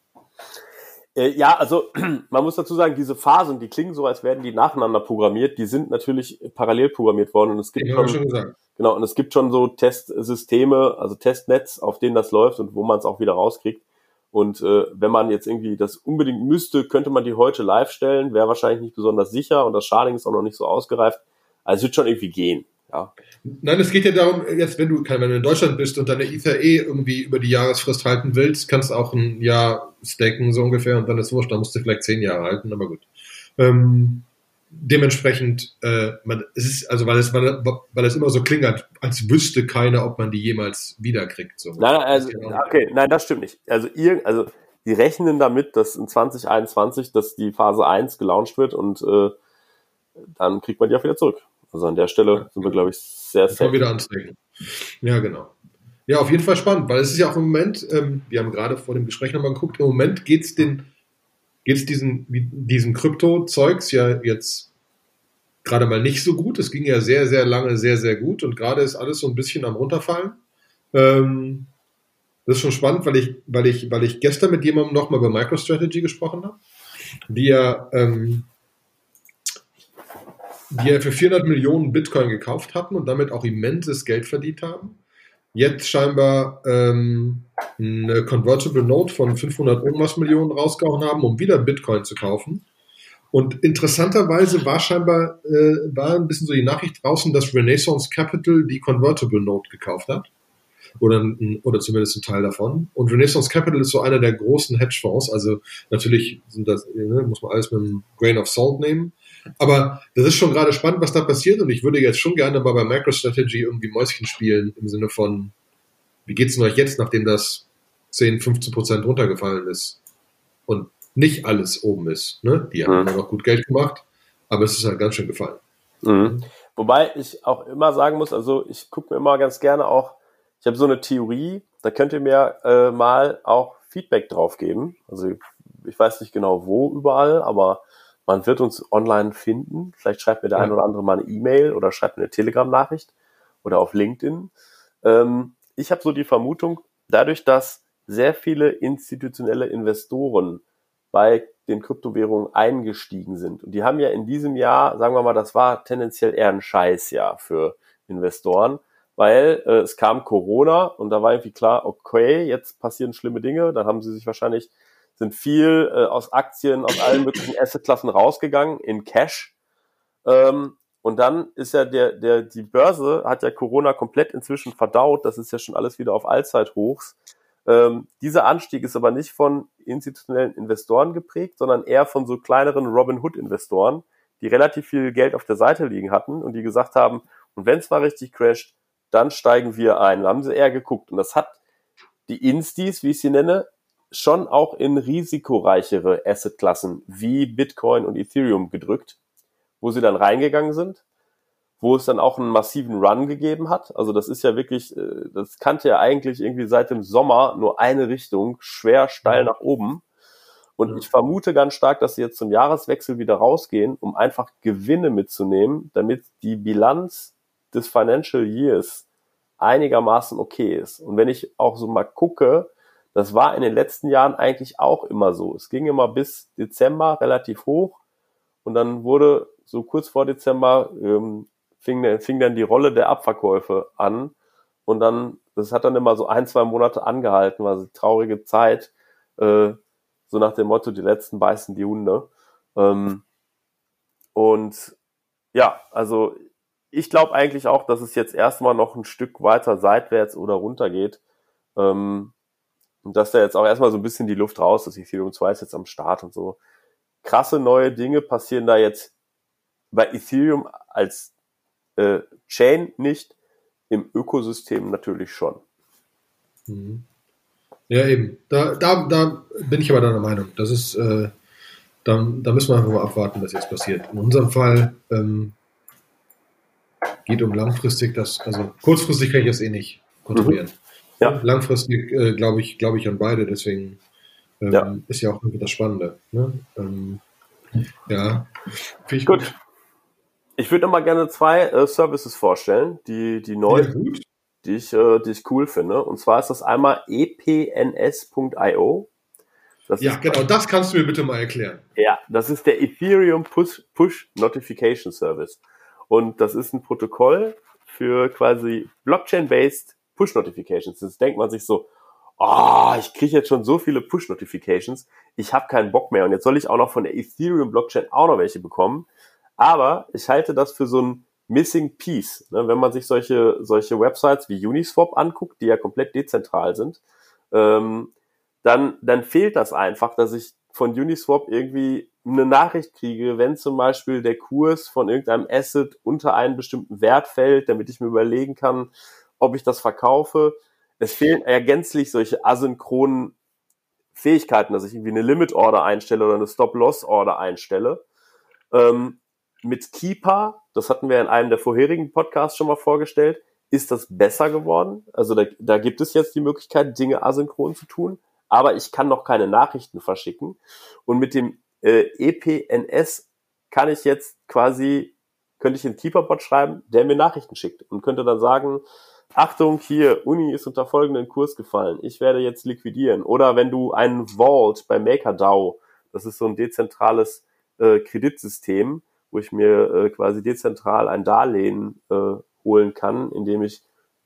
Äh, ja, also [clears throat] man muss dazu sagen, diese Phasen, die klingen so, als werden die nacheinander programmiert, die sind natürlich parallel programmiert worden und es gibt schon, schon genau und es gibt schon so Testsysteme, also Testnetz, auf denen das läuft und wo man es auch wieder rauskriegt. Und äh, wenn man jetzt irgendwie das unbedingt müsste, könnte man die heute live stellen, wäre wahrscheinlich nicht besonders sicher und das Sharding ist auch noch nicht so ausgereift. Also es wird schon irgendwie gehen. Ja. Nein, es geht ja darum, jetzt, wenn du, wenn du in Deutschland bist und deine Ether eh irgendwie über die Jahresfrist halten willst, kannst du auch ein Jahr staken, so ungefähr, und dann ist wurscht, dann musst du vielleicht zehn Jahre halten, aber gut. Ähm, dementsprechend, äh, man, es ist, also weil es, weil, weil es immer so klingt, als wüsste keiner, ob man die jemals wiederkriegt. So. Nein, also, okay, nein, das stimmt nicht. Also ihr, also die rechnen damit, dass in 2021, dass die Phase 1 gelauncht wird und äh, dann kriegt man die auch wieder zurück. Also an der Stelle sind wir, glaube ich, sehr, sehr. wieder anzeigen. Ja, genau. Ja, auf jeden Fall spannend, weil es ist ja auch im Moment, ähm, wir haben gerade vor dem Gespräch nochmal geguckt, im Moment geht es den, geht's diesen, diesem Krypto-Zeugs ja jetzt gerade mal nicht so gut. Es ging ja sehr, sehr lange sehr, sehr gut und gerade ist alles so ein bisschen am runterfallen. Ähm, das ist schon spannend, weil ich, weil ich, weil ich gestern mit jemandem nochmal über MicroStrategy gesprochen habe, die ja ähm, die ja für 400 Millionen Bitcoin gekauft hatten und damit auch immenses Geld verdient haben. Jetzt scheinbar ähm, eine Convertible Note von 500 irgendwas Millionen rausgehauen haben, um wieder Bitcoin zu kaufen. Und interessanterweise war scheinbar äh, war ein bisschen so die Nachricht draußen, dass Renaissance Capital die Convertible Note gekauft hat. Oder, oder zumindest ein Teil davon. Und Renaissance Capital ist so einer der großen Hedgefonds. Also natürlich sind das, ne, muss man alles mit einem Grain of Salt nehmen. Aber das ist schon gerade spannend, was da passiert und ich würde jetzt schon gerne mal bei MicroStrategy irgendwie Mäuschen spielen im Sinne von, wie geht's denn euch jetzt, nachdem das 10, 15 Prozent runtergefallen ist und nicht alles oben ist. Ne? Die haben mhm. immer noch gut Geld gemacht, aber es ist halt ganz schön gefallen. Mhm. Wobei ich auch immer sagen muss, also ich gucke mir immer ganz gerne auch, ich habe so eine Theorie, da könnt ihr mir äh, mal auch Feedback drauf geben. Also ich weiß nicht genau wo überall, aber man wird uns online finden. Vielleicht schreibt mir der ja. ein oder andere mal eine E-Mail oder schreibt mir eine Telegram-Nachricht oder auf LinkedIn. Ähm, ich habe so die Vermutung, dadurch, dass sehr viele institutionelle Investoren bei den Kryptowährungen eingestiegen sind. Und die haben ja in diesem Jahr, sagen wir mal, das war tendenziell eher ein Scheißjahr für Investoren, weil äh, es kam Corona und da war irgendwie klar, okay, jetzt passieren schlimme Dinge. Dann haben sie sich wahrscheinlich sind viel äh, aus Aktien, aus allen möglichen Assetklassen rausgegangen in Cash. Ähm, und dann ist ja der, der, die Börse hat ja Corona komplett inzwischen verdaut. Das ist ja schon alles wieder auf Allzeithochs. Ähm, dieser Anstieg ist aber nicht von institutionellen Investoren geprägt, sondern eher von so kleineren Robin Hood Investoren, die relativ viel Geld auf der Seite liegen hatten und die gesagt haben, und wenn es mal richtig crasht, dann steigen wir ein. Da haben sie eher geguckt. Und das hat die Instis, wie ich sie nenne, schon auch in risikoreichere Assetklassen wie Bitcoin und Ethereum gedrückt, wo sie dann reingegangen sind, wo es dann auch einen massiven Run gegeben hat. Also das ist ja wirklich, äh, das kannte ja eigentlich irgendwie seit dem Sommer nur eine Richtung, schwer steil nach oben. Und ich vermute ganz stark, dass sie jetzt zum Jahreswechsel wieder rausgehen, um einfach Gewinne mitzunehmen, damit die Bilanz des Financial Years einigermaßen okay ist. Und wenn ich auch so mal gucke, das war in den letzten Jahren eigentlich auch immer so. Es ging immer bis Dezember relativ hoch und dann wurde so kurz vor Dezember ähm, fing, fing dann die Rolle der Abverkäufe an und dann, das hat dann immer so ein, zwei Monate angehalten, war so traurige Zeit, äh, so nach dem Motto, die letzten beißen die Hunde. Ähm, und ja, also ich glaube eigentlich auch, dass es jetzt erstmal noch ein Stück weiter seitwärts oder runter geht. Ähm, und dass da jetzt auch erstmal so ein bisschen die Luft raus ist. Ethereum 2 ist jetzt am Start und so. Krasse neue Dinge passieren da jetzt bei Ethereum als äh, Chain nicht, im Ökosystem natürlich schon. Mhm. Ja, eben. Da, da, da bin ich aber deiner Meinung. Das ist, äh, da, da müssen wir einfach mal abwarten, was jetzt passiert. In unserem Fall ähm, geht um langfristig das, also kurzfristig kann ich das eh nicht kontrollieren. Mhm. Ja. Langfristig äh, glaube ich, glaube ich an beide, deswegen ähm, ja. ist ja auch irgendwie das Spannende. Ne? Ähm, ja, finde ich gut. gut. Ich würde noch mal gerne zwei äh, Services vorstellen, die, die neu, ja, die ich, äh, die ich cool finde. Und zwar ist das einmal epns.io. ja, genau, das kannst du mir bitte mal erklären. Ja, das ist der Ethereum Push, Push Notification Service. Und das ist ein Protokoll für quasi Blockchain-based Push Notifications. Jetzt denkt man sich so, oh, ich kriege jetzt schon so viele Push Notifications, ich habe keinen Bock mehr und jetzt soll ich auch noch von der Ethereum Blockchain auch noch welche bekommen. Aber ich halte das für so ein Missing Piece. Ne? Wenn man sich solche, solche Websites wie Uniswap anguckt, die ja komplett dezentral sind, ähm, dann, dann fehlt das einfach, dass ich von Uniswap irgendwie eine Nachricht kriege, wenn zum Beispiel der Kurs von irgendeinem Asset unter einen bestimmten Wert fällt, damit ich mir überlegen kann, ob ich das verkaufe. Es fehlen ergänzlich solche asynchronen Fähigkeiten, dass ich irgendwie eine Limit Order einstelle oder eine Stop Loss Order einstelle. Ähm, mit Keeper, das hatten wir in einem der vorherigen Podcasts schon mal vorgestellt, ist das besser geworden. Also da, da gibt es jetzt die Möglichkeit, Dinge asynchron zu tun, aber ich kann noch keine Nachrichten verschicken. Und mit dem äh, EPNS kann ich jetzt quasi, könnte ich einen Keeper-Bot schreiben, der mir Nachrichten schickt und könnte dann sagen, Achtung, hier, Uni ist unter folgenden Kurs gefallen. Ich werde jetzt liquidieren. Oder wenn du einen Vault bei MakerDAO, das ist so ein dezentrales äh, Kreditsystem, wo ich mir äh, quasi dezentral ein Darlehen äh, holen kann, indem ich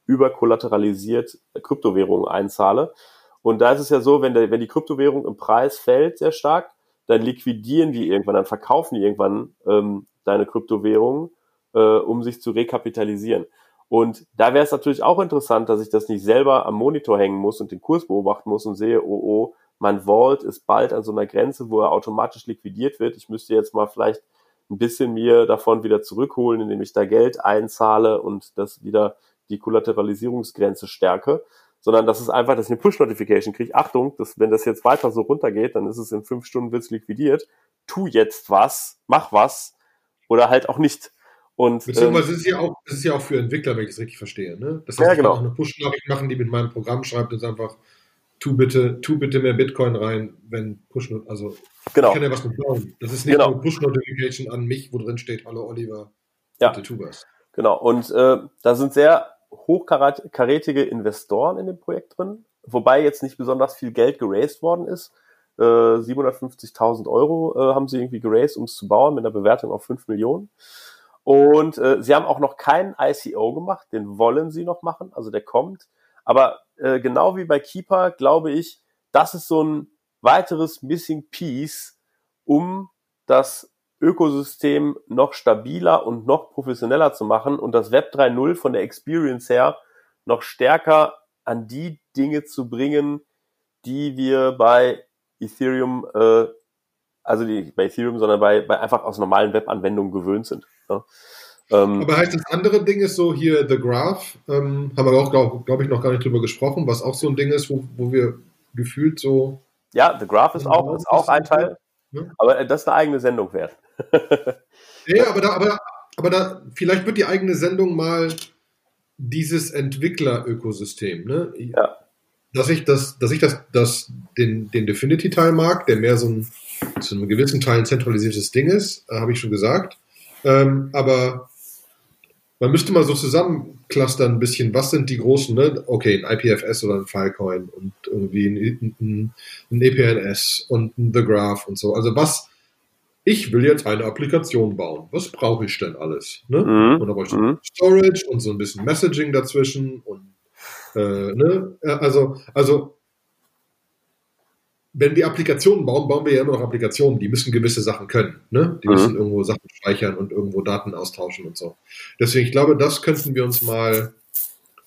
überkollateralisiert Kryptowährungen einzahle. Und da ist es ja so, wenn, der, wenn die Kryptowährung im Preis fällt sehr stark, dann liquidieren die irgendwann, dann verkaufen die irgendwann ähm, deine Kryptowährungen, äh, um sich zu rekapitalisieren. Und da wäre es natürlich auch interessant, dass ich das nicht selber am Monitor hängen muss und den Kurs beobachten muss und sehe, oh oh, mein Vault ist bald an so einer Grenze, wo er automatisch liquidiert wird. Ich müsste jetzt mal vielleicht ein bisschen mir davon wieder zurückholen, indem ich da Geld einzahle und das wieder die Kollateralisierungsgrenze stärke, sondern das ist einfach, dass ich eine Push-Notification kriege. Achtung, dass, wenn das jetzt weiter so runtergeht, dann ist es in fünf Stunden wird's liquidiert. Tu jetzt was, mach was oder halt auch nicht. Und, Beziehungsweise ähm, ist ja auch, es ist ja auch für Entwickler, wenn ich es richtig verstehe. Ne? Das heißt, ja, genau. ich kann auch eine Push-Nachricht machen, die mit meinem Programm schreibt und einfach, tu bitte, tu bitte mehr Bitcoin rein, wenn Push, also genau. ich kann ja was mit bauen. Das ist nicht genau. nur Push-Notification an mich, wo drin steht, hallo Oliver, ja. bitte tu was. Genau, und äh, da sind sehr hochkarätige Investoren in dem Projekt drin, wobei jetzt nicht besonders viel Geld geraced worden ist. Äh, 750.000 Euro äh, haben sie irgendwie geraced, um es zu bauen, mit einer Bewertung auf 5 Millionen. Und äh, sie haben auch noch keinen ICO gemacht, den wollen sie noch machen, also der kommt. Aber äh, genau wie bei Keeper glaube ich, das ist so ein weiteres Missing Piece, um das Ökosystem noch stabiler und noch professioneller zu machen und das Web 3.0 von der Experience her noch stärker an die Dinge zu bringen, die wir bei Ethereum, äh, also die, bei Ethereum, sondern bei, bei einfach aus normalen Webanwendungen gewöhnt sind. Ja. Ähm, Aber heißt das andere Ding ist so hier The Graph, ähm, haben wir auch, glaube glaub ich, noch gar nicht drüber gesprochen, was auch so ein Ding ist, wo, wo wir gefühlt so. Ja, The Graph ist auch, ist auch ein Teil, ja? aber das ist eine eigene Sendung wert. [laughs] ja, aber da, aber, aber da, vielleicht wird die eigene Sendung mal dieses Entwickler-Ökosystem, ne? Ja. Dass ich das, dass ich das, das den, den Definity-Teil mag, der mehr so ein, zu einem gewissen Teil ein zentralisiertes Ding ist, äh, habe ich schon gesagt. Ähm, aber man müsste mal so zusammenclustern ein bisschen, was sind die großen, ne? Okay, ein IPFS oder ein Filecoin und irgendwie ein, ein, ein EPNS und ein The Graph und so. Also was, ich will jetzt eine Applikation bauen. Was brauche ich denn alles? Ne? Mhm. Und da brauche ich mhm. Storage und so ein bisschen Messaging dazwischen und äh, ne? also, also wenn wir Applikationen bauen, bauen wir ja immer noch Applikationen, die müssen gewisse Sachen können. Ne? Die mhm. müssen irgendwo Sachen speichern und irgendwo Daten austauschen und so. Deswegen, ich glaube, das könnten wir uns mal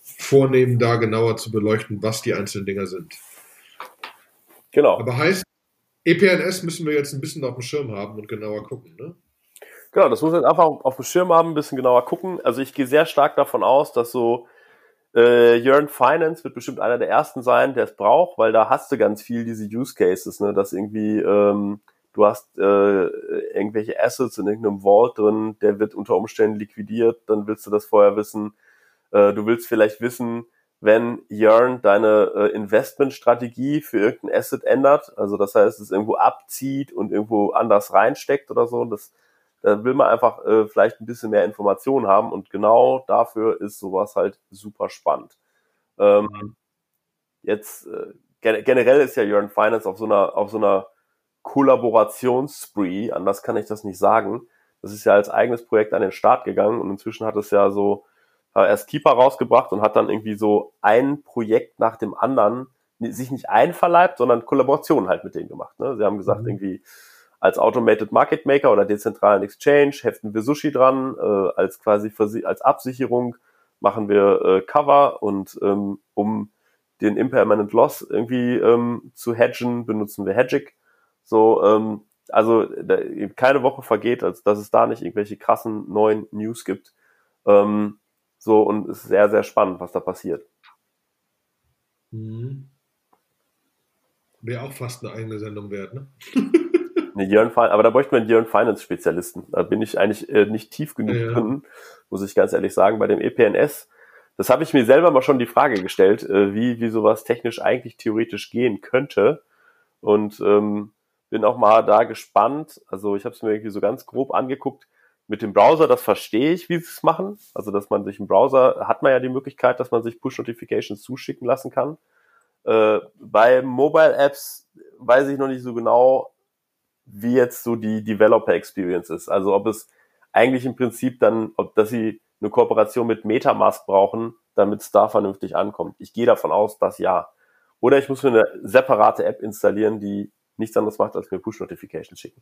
vornehmen, da genauer zu beleuchten, was die einzelnen Dinger sind. Genau. Aber heißt, EPNS müssen wir jetzt ein bisschen auf dem Schirm haben und genauer gucken, ne? Genau, das muss man einfach auf dem Schirm haben, ein bisschen genauer gucken. Also ich gehe sehr stark davon aus, dass so äh, Yearn Finance wird bestimmt einer der ersten sein, der es braucht, weil da hast du ganz viel diese Use Cases, ne, dass irgendwie ähm, du hast äh, irgendwelche Assets in irgendeinem Vault drin, der wird unter Umständen liquidiert, dann willst du das vorher wissen. Äh, du willst vielleicht wissen, wenn Yearn deine äh, Investmentstrategie für irgendein Asset ändert, also das heißt, es irgendwo abzieht und irgendwo anders reinsteckt oder so, das da will man einfach äh, vielleicht ein bisschen mehr Informationen haben und genau dafür ist sowas halt super spannend. Ähm, mhm. jetzt äh, generell ist ja Yearn Finance auf so einer auf so einer Kollaborationsspree, anders kann ich das nicht sagen. Das ist ja als eigenes Projekt an den Start gegangen und inzwischen hat es ja so äh, erst Keeper rausgebracht und hat dann irgendwie so ein Projekt nach dem anderen sich nicht einverleibt, sondern Kollaboration halt mit denen gemacht. Ne? Sie haben gesagt, mhm. irgendwie als Automated Market Maker oder dezentralen Exchange heften wir Sushi dran, äh, als quasi als Absicherung machen wir äh, Cover und ähm, um den Impermanent Loss irgendwie ähm, zu hedgen, benutzen wir Hedgic. So, ähm, also da, keine Woche vergeht, als dass es da nicht irgendwelche krassen neuen News gibt. Ähm, so, und es ist sehr, sehr spannend, was da passiert. Mhm. Wäre auch fast eine eigene Sendung wert, ne? [laughs] eine Yearn, aber da bräuchte man einen Yearn Finance Spezialisten. Da bin ich eigentlich äh, nicht tief genug ja. drin, muss ich ganz ehrlich sagen. Bei dem EPNS, das habe ich mir selber mal schon die Frage gestellt, äh, wie, wie sowas technisch eigentlich theoretisch gehen könnte. Und ähm, bin auch mal da gespannt. Also ich habe es mir irgendwie so ganz grob angeguckt mit dem Browser, das verstehe ich, wie sie es machen. Also, dass man sich im Browser hat man ja die Möglichkeit, dass man sich Push-Notifications zuschicken lassen kann. Äh, bei Mobile-Apps weiß ich noch nicht so genau, wie jetzt so die Developer-Experience ist. Also, ob es eigentlich im Prinzip dann, ob dass sie eine Kooperation mit Metamask brauchen, damit es da vernünftig ankommt. Ich gehe davon aus, dass ja. Oder ich muss mir eine separate App installieren, die nichts anderes macht, als mir Push-Notifications schicken.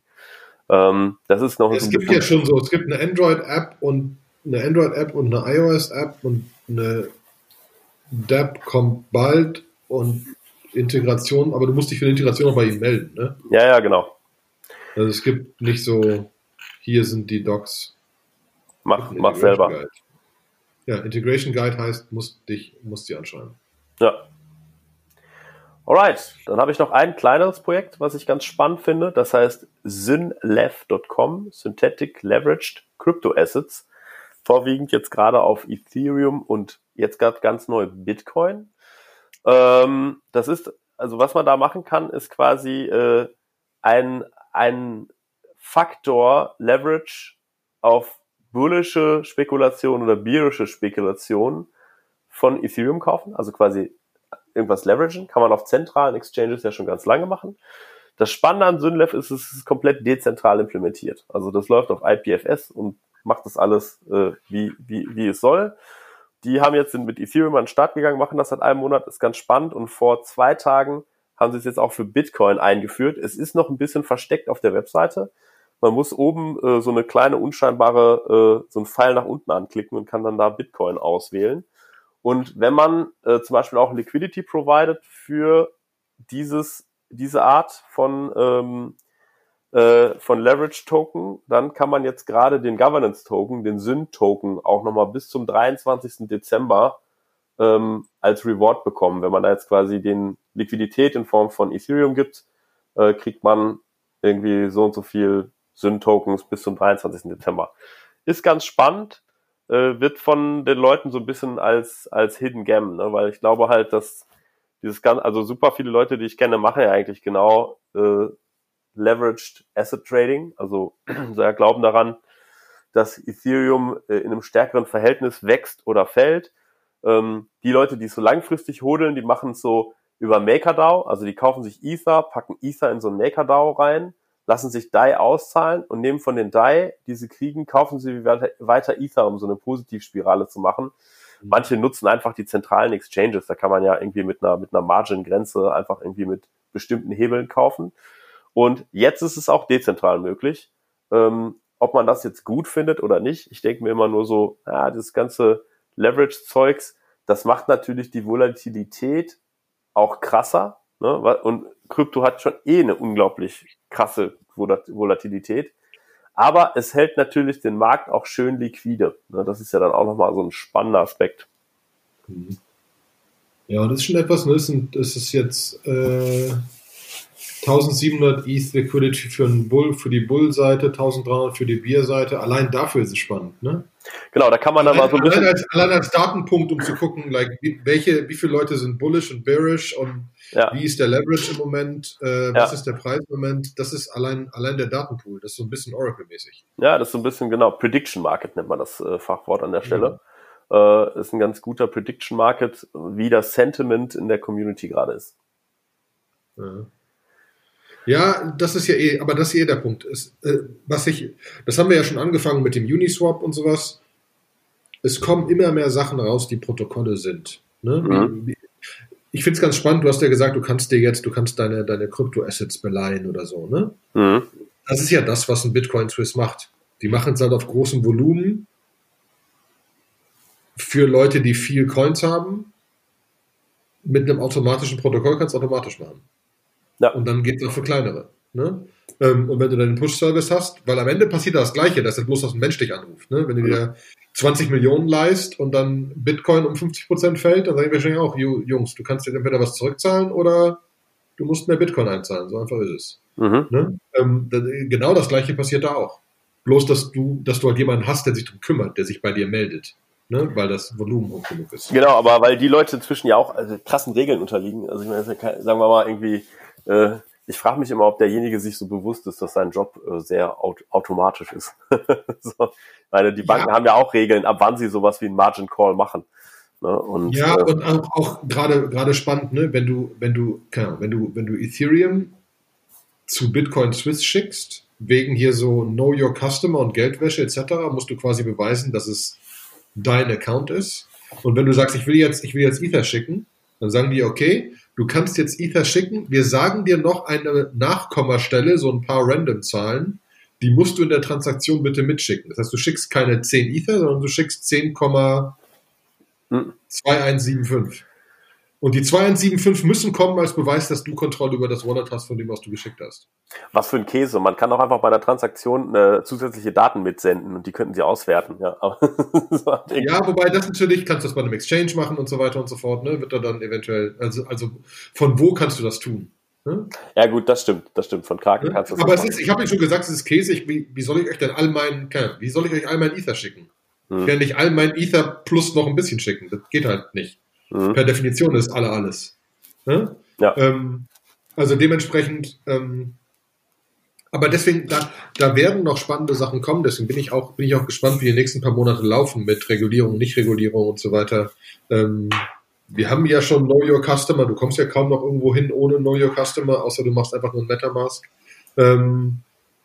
Ähm, das ist noch Es gibt ja schon so, es gibt eine Android-App und eine Android-App und eine iOS-App und eine DApp kommt bald und Integration, aber du musst dich für die Integration auch bei ihm melden, ne? Ja, ja, genau. Also es gibt nicht so, hier sind die Docs. Mach, mach selber. Guide. Ja, Integration Guide heißt, musst dich, musst die anschreiben. Ja. Alright, dann habe ich noch ein kleineres Projekt, was ich ganz spannend finde. Das heißt synlev.com, Synthetic Leveraged Crypto Assets. Vorwiegend jetzt gerade auf Ethereum und jetzt gerade ganz neu Bitcoin. Ähm, das ist, also was man da machen kann, ist quasi äh, ein, ein Faktor Leverage auf bullische Spekulation oder bearische Spekulation von Ethereum kaufen, also quasi irgendwas leveragen, kann man auf zentralen Exchanges ja schon ganz lange machen. Das Spannende an Synlev ist, es ist komplett dezentral implementiert. Also das läuft auf IPFS und macht das alles äh, wie, wie, wie es soll. Die haben jetzt sind mit Ethereum an den Start gegangen, machen das seit einem Monat, ist ganz spannend und vor zwei Tagen haben sie es jetzt auch für Bitcoin eingeführt. Es ist noch ein bisschen versteckt auf der Webseite. Man muss oben äh, so eine kleine unscheinbare, äh, so einen Pfeil nach unten anklicken und kann dann da Bitcoin auswählen. Und wenn man äh, zum Beispiel auch Liquidity provided für dieses, diese Art von, ähm, äh, von Leverage Token, dann kann man jetzt gerade den Governance Token, den Syn Token auch nochmal bis zum 23. Dezember ähm, als Reward bekommen. Wenn man da jetzt quasi den Liquidität in Form von Ethereum gibt, äh, kriegt man irgendwie so und so viel Syn Tokens bis zum 23. Dezember. Ist ganz spannend äh, wird von den Leuten so ein bisschen als, als Hidden Gem, ne? weil ich glaube halt, dass dieses ganze, also super viele Leute, die ich kenne, machen ja eigentlich genau äh, Leveraged Asset Trading, also [clears throat] sehr glauben daran, dass Ethereum äh, in einem stärkeren Verhältnis wächst oder fällt. Ähm, die Leute, die es so langfristig hodeln, die machen es so über MakerDAO, also die kaufen sich Ether, packen Ether in so ein MakerDAO rein, lassen sich DAI auszahlen und nehmen von den DAI, die sie kriegen, kaufen sie weiter, weiter Ether, um so eine Positivspirale zu machen. Mhm. Manche nutzen einfach die zentralen Exchanges. Da kann man ja irgendwie mit einer, mit einer Margin-Grenze einfach irgendwie mit bestimmten Hebeln kaufen. Und jetzt ist es auch dezentral möglich. Ähm, ob man das jetzt gut findet oder nicht, ich denke mir immer nur so, ja, das ganze Leverage-Zeugs, das macht natürlich die Volatilität auch krasser. Ne? Und Krypto hat schon eh eine unglaublich krasse Volatilität. Aber es hält natürlich den Markt auch schön liquide. Ne? Das ist ja dann auch nochmal so ein spannender Aspekt. Mhm. Ja, das ist schon etwas, ne? Das ist jetzt äh, 1700 ETH Liquidity für, einen Bull, für die Bull-Seite, 1300 für die Bier-Seite. Allein dafür ist es spannend, ne? Genau, da kann man dann mal so ein bisschen. Allein als, allein als Datenpunkt, um zu gucken, like, wie, welche, wie viele Leute sind bullish und bearish und ja. wie ist der Leverage im Moment, äh, was ja. ist der Preis im Moment. Das ist allein, allein der Datenpool. Das ist so ein bisschen Oracle-mäßig. Ja, das ist so ein bisschen, genau, Prediction Market nennt man das äh, Fachwort an der Stelle. Ja. Äh, ist ein ganz guter Prediction Market, wie das Sentiment in der Community gerade ist. Ja. Ja, das ist ja eh, aber das ist eh der Punkt. Ist, äh, was ich, das haben wir ja schon angefangen mit dem Uniswap und sowas. Es kommen immer mehr Sachen raus, die Protokolle sind. Ne? Mhm. Ich finde es ganz spannend, du hast ja gesagt, du kannst dir jetzt, du kannst deine, deine Krypto-Assets beleihen oder so, ne? Mhm. Das ist ja das, was ein Bitcoin Swiss macht. Die machen es halt auf großem Volumen für Leute, die viel Coins haben. Mit einem automatischen Protokoll kannst du automatisch machen. Ja. Und dann geht es auch für kleinere. Ne? Ähm, und wenn du deinen Push-Service hast, weil am Ende passiert das Gleiche, dass das bloß dass ein Mensch dich anruft. Ne? Wenn du dir 20 Millionen leist und dann Bitcoin um 50 Prozent fällt, dann sagen wir wahrscheinlich auch, Jungs, du kannst dir entweder was zurückzahlen oder du musst mehr Bitcoin einzahlen. So einfach ist es. Mhm. Ne? Ähm, genau das Gleiche passiert da auch. Bloß, dass du, dass du halt jemanden hast, der sich darum kümmert, der sich bei dir meldet. Ne, weil das Volumen hoch genug ist. Genau, aber weil die Leute inzwischen ja auch also, krassen Regeln unterliegen. Also ich meine, sagen wir mal irgendwie äh, ich frage mich immer, ob derjenige sich so bewusst ist, dass sein Job äh, sehr aut automatisch ist. [laughs] so. Meine, die Banken ja. haben ja auch Regeln, ab wann sie sowas wie ein Margin Call machen. Ne? Und, ja, äh, und auch, auch gerade gerade spannend, ne? wenn du wenn du keine wenn du wenn du Ethereum zu Bitcoin Swiss schickst wegen hier so Know Your Customer und Geldwäsche etc. musst du quasi beweisen, dass es dein Account ist. Und wenn du sagst, ich will jetzt ich will jetzt Ether schicken, dann sagen die okay, du kannst jetzt Ether schicken, wir sagen dir noch eine Nachkommastelle, so ein paar Random-Zahlen, die musst du in der Transaktion bitte mitschicken. Das heißt, du schickst keine 10 Ether, sondern du schickst 10,2175. Und die 2175 müssen kommen als Beweis, dass du Kontrolle über das Wallet hast, von dem, was du geschickt hast. Was für ein Käse. Man kann auch einfach bei der Transaktion äh, zusätzliche Daten mitsenden und die könnten sie auswerten. Ja, [laughs] ja wobei das natürlich, kannst du das bei einem Exchange machen und so weiter und so fort, ne? Wird da dann eventuell, also, also von wo kannst du das tun? Ne? Ja gut, das stimmt, das stimmt. Von Kraken ne? kannst du das Aber es ist, ich habe ja schon gesagt, es ist Käse. Ich, wie, wie soll ich euch denn all meinen, wie soll ich euch all meinen Ether schicken? Hm. Ich kann nicht all meinen Ether plus noch ein bisschen schicken. Das geht halt nicht. Mhm. Per Definition ist alle alles. Ne? Ja. Ähm, also dementsprechend, ähm, aber deswegen, da, da werden noch spannende Sachen kommen, deswegen bin ich auch, bin ich auch gespannt, wie die nächsten paar Monate laufen mit Regulierung, Nichtregulierung und so weiter. Ähm, wir haben ja schon Know Your Customer, du kommst ja kaum noch irgendwo hin ohne Know Your Customer, außer du machst einfach nur ein Metamask. Ähm,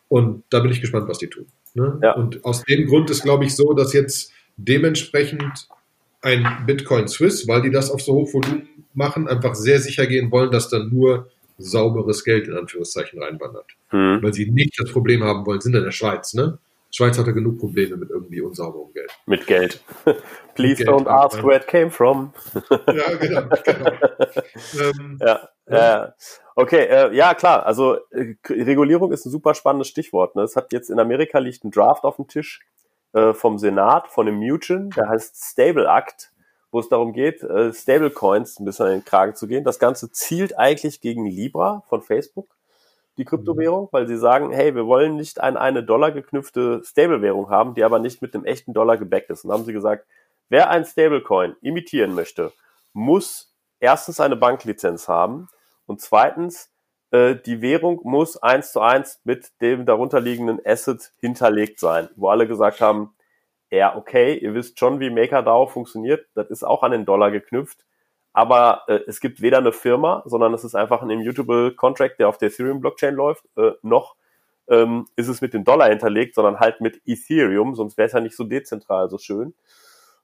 und da bin ich gespannt, was die tun. Ne? Ja. Und aus dem Grund ist, glaube ich, so, dass jetzt dementsprechend ein Bitcoin Swiss, weil die das auf so Hochvolumen machen, einfach sehr sicher gehen wollen, dass dann nur sauberes Geld in Anführungszeichen reinwandert. Mhm. Weil sie nicht das Problem haben wollen, sind in der Schweiz, ne? Schweiz hat ja genug Probleme mit irgendwie unsauberem Geld. Mit Geld. [laughs] Please Geld don't ask where it came from. [laughs] ja, genau. genau. [laughs] ähm, ja, ja. Okay, äh, ja klar. Also äh, Regulierung ist ein super spannendes Stichwort. Ne? Es hat jetzt in Amerika liegt ein Draft auf dem Tisch äh, vom Senat, von dem Mutual, der heißt Stable Act, wo es darum geht, äh, Stablecoins ein bisschen in den Kragen zu gehen. Das Ganze zielt eigentlich gegen Libra von Facebook, die Kryptowährung, weil sie sagen, hey, wir wollen nicht an eine Dollar geknüpfte Stablewährung haben, die aber nicht mit dem echten Dollar gebackt ist. Und dann haben sie gesagt, wer ein Stablecoin imitieren möchte, muss erstens eine Banklizenz haben und zweitens äh, die Währung muss eins zu eins mit dem darunterliegenden Asset hinterlegt sein, wo alle gesagt haben, ja, okay, ihr wisst schon, wie MakerDAO funktioniert, das ist auch an den Dollar geknüpft, aber äh, es gibt weder eine Firma, sondern es ist einfach ein immutable Contract, der auf der Ethereum Blockchain läuft, äh, noch ähm, ist es mit dem Dollar hinterlegt, sondern halt mit Ethereum, sonst wäre es ja nicht so dezentral so schön.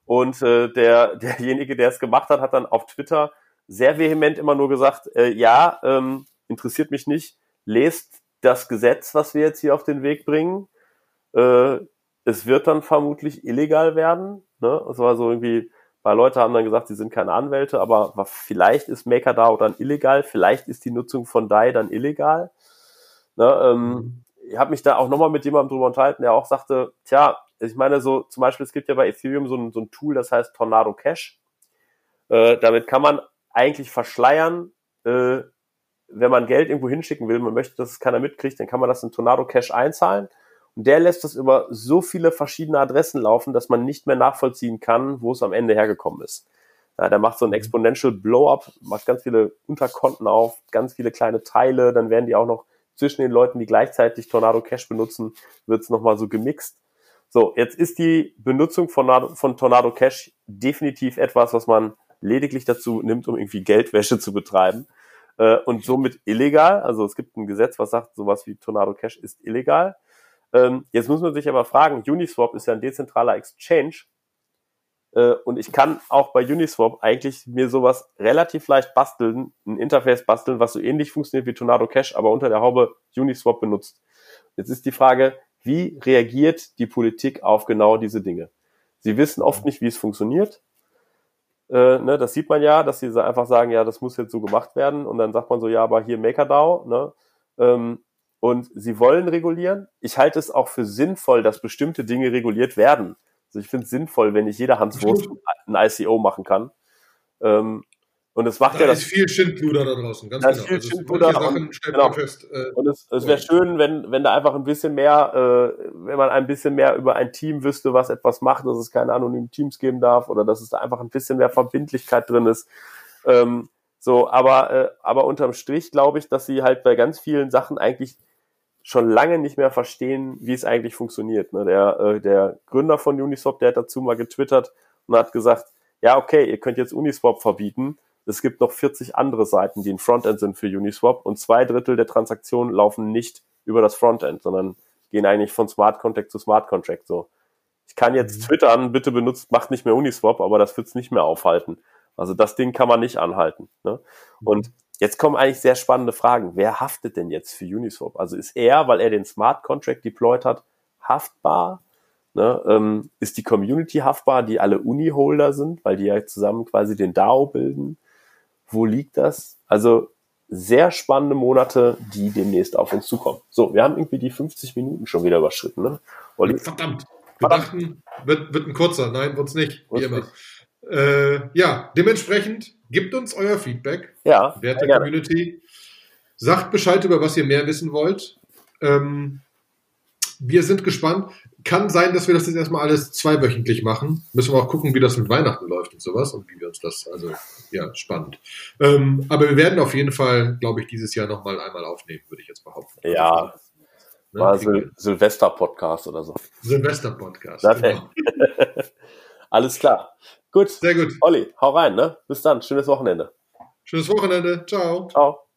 Und äh, der, [laughs] derjenige, der es gemacht hat, hat dann auf Twitter sehr vehement immer nur gesagt, äh, ja, ähm, interessiert mich nicht, lest das Gesetz, was wir jetzt hier auf den Weg bringen. Äh, es wird dann vermutlich illegal werden. Ne? Es war so irgendwie, weil Leute haben dann gesagt, sie sind keine Anwälte, aber vielleicht ist MakerDAO dann illegal, vielleicht ist die Nutzung von DAI dann illegal. Ne? Ähm, mhm. Ich habe mich da auch nochmal mit jemandem drüber unterhalten, der auch sagte, tja, ich meine so, zum Beispiel, es gibt ja bei Ethereum so ein, so ein Tool, das heißt Tornado Cash. Äh, damit kann man eigentlich verschleiern, äh, wenn man Geld irgendwo hinschicken will, man möchte, dass es keiner mitkriegt, dann kann man das in Tornado Cash einzahlen. Und der lässt das über so viele verschiedene Adressen laufen, dass man nicht mehr nachvollziehen kann, wo es am Ende hergekommen ist. Ja, der macht so ein mhm. Exponential Blow-up, macht ganz viele Unterkonten auf, ganz viele kleine Teile, dann werden die auch noch zwischen den Leuten, die gleichzeitig Tornado Cash benutzen, wird es nochmal so gemixt. So, jetzt ist die Benutzung von, von Tornado Cash definitiv etwas, was man lediglich dazu nimmt, um irgendwie Geldwäsche zu betreiben äh, und somit illegal. Also es gibt ein Gesetz, was sagt, sowas wie Tornado Cash ist illegal. Ähm, jetzt muss man sich aber fragen, Uniswap ist ja ein dezentraler Exchange äh, und ich kann auch bei Uniswap eigentlich mir sowas relativ leicht basteln, ein Interface basteln, was so ähnlich funktioniert wie Tornado Cash, aber unter der Haube Uniswap benutzt. Jetzt ist die Frage, wie reagiert die Politik auf genau diese Dinge? Sie wissen oft nicht, wie es funktioniert. Äh, ne, das sieht man ja, dass sie einfach sagen, ja, das muss jetzt so gemacht werden. Und dann sagt man so, ja, aber hier MakerDAO. Ne? Ähm, und sie wollen regulieren. Ich halte es auch für sinnvoll, dass bestimmte Dinge reguliert werden. Also ich finde es sinnvoll, wenn nicht jeder Hans Wurst ein ICO machen kann. Ähm, und es macht da ja das. ist viel Schindluder da draußen, ganz da genau. Ist viel also Schindluder und, genau. Fest, äh, und es, es wäre schön, wenn, wenn da einfach ein bisschen mehr, äh, wenn man ein bisschen mehr über ein Team wüsste, was etwas macht, dass es keine anonymen Teams geben darf oder dass es da einfach ein bisschen mehr Verbindlichkeit drin ist. Ähm, so, aber, äh, aber unterm Strich glaube ich, dass sie halt bei ganz vielen Sachen eigentlich schon lange nicht mehr verstehen, wie es eigentlich funktioniert. Ne? Der, äh, der Gründer von Uniswap, der hat dazu mal getwittert und hat gesagt, ja, okay, ihr könnt jetzt Uniswap verbieten, es gibt noch 40 andere Seiten, die ein Frontend sind für Uniswap und zwei Drittel der Transaktionen laufen nicht über das Frontend, sondern gehen eigentlich von Smart Contract zu Smart Contract. So, ich kann jetzt mhm. twittern, bitte benutzt, macht nicht mehr Uniswap, aber das wird's nicht mehr aufhalten. Also das Ding kann man nicht anhalten. Ne? Und jetzt kommen eigentlich sehr spannende Fragen. Wer haftet denn jetzt für Uniswap? Also ist er, weil er den Smart Contract deployed hat, haftbar? Ne? Ähm, ist die Community haftbar, die alle Uni-Holder sind, weil die ja zusammen quasi den DAO bilden? Wo liegt das? Also sehr spannende Monate, die demnächst auf uns zukommen. So, wir haben irgendwie die 50 Minuten schon wieder überschritten. Ne? Olli? Verdammt. Wir dachten, wird, wird ein kurzer. Nein, wird's nicht. Wie immer. Äh, ja, dementsprechend gebt uns euer Feedback. Ja. Werte Community. Sagt Bescheid, über was ihr mehr wissen wollt. Ähm, wir sind gespannt. Kann sein, dass wir das jetzt erstmal alles zweiwöchentlich machen. Müssen wir auch gucken, wie das mit Weihnachten läuft und sowas und wie wir uns das, also ja, spannend. Ähm, aber wir werden auf jeden Fall, glaube ich, dieses Jahr nochmal einmal aufnehmen, würde ich jetzt behaupten. Ja. Ne? War Sil Silvester-Podcast oder so. Silvester-Podcast. Genau. [laughs] Alles klar. Gut. Sehr gut. Olli, hau rein, ne? Bis dann. Schönes Wochenende. Schönes Wochenende. Ciao. Ciao.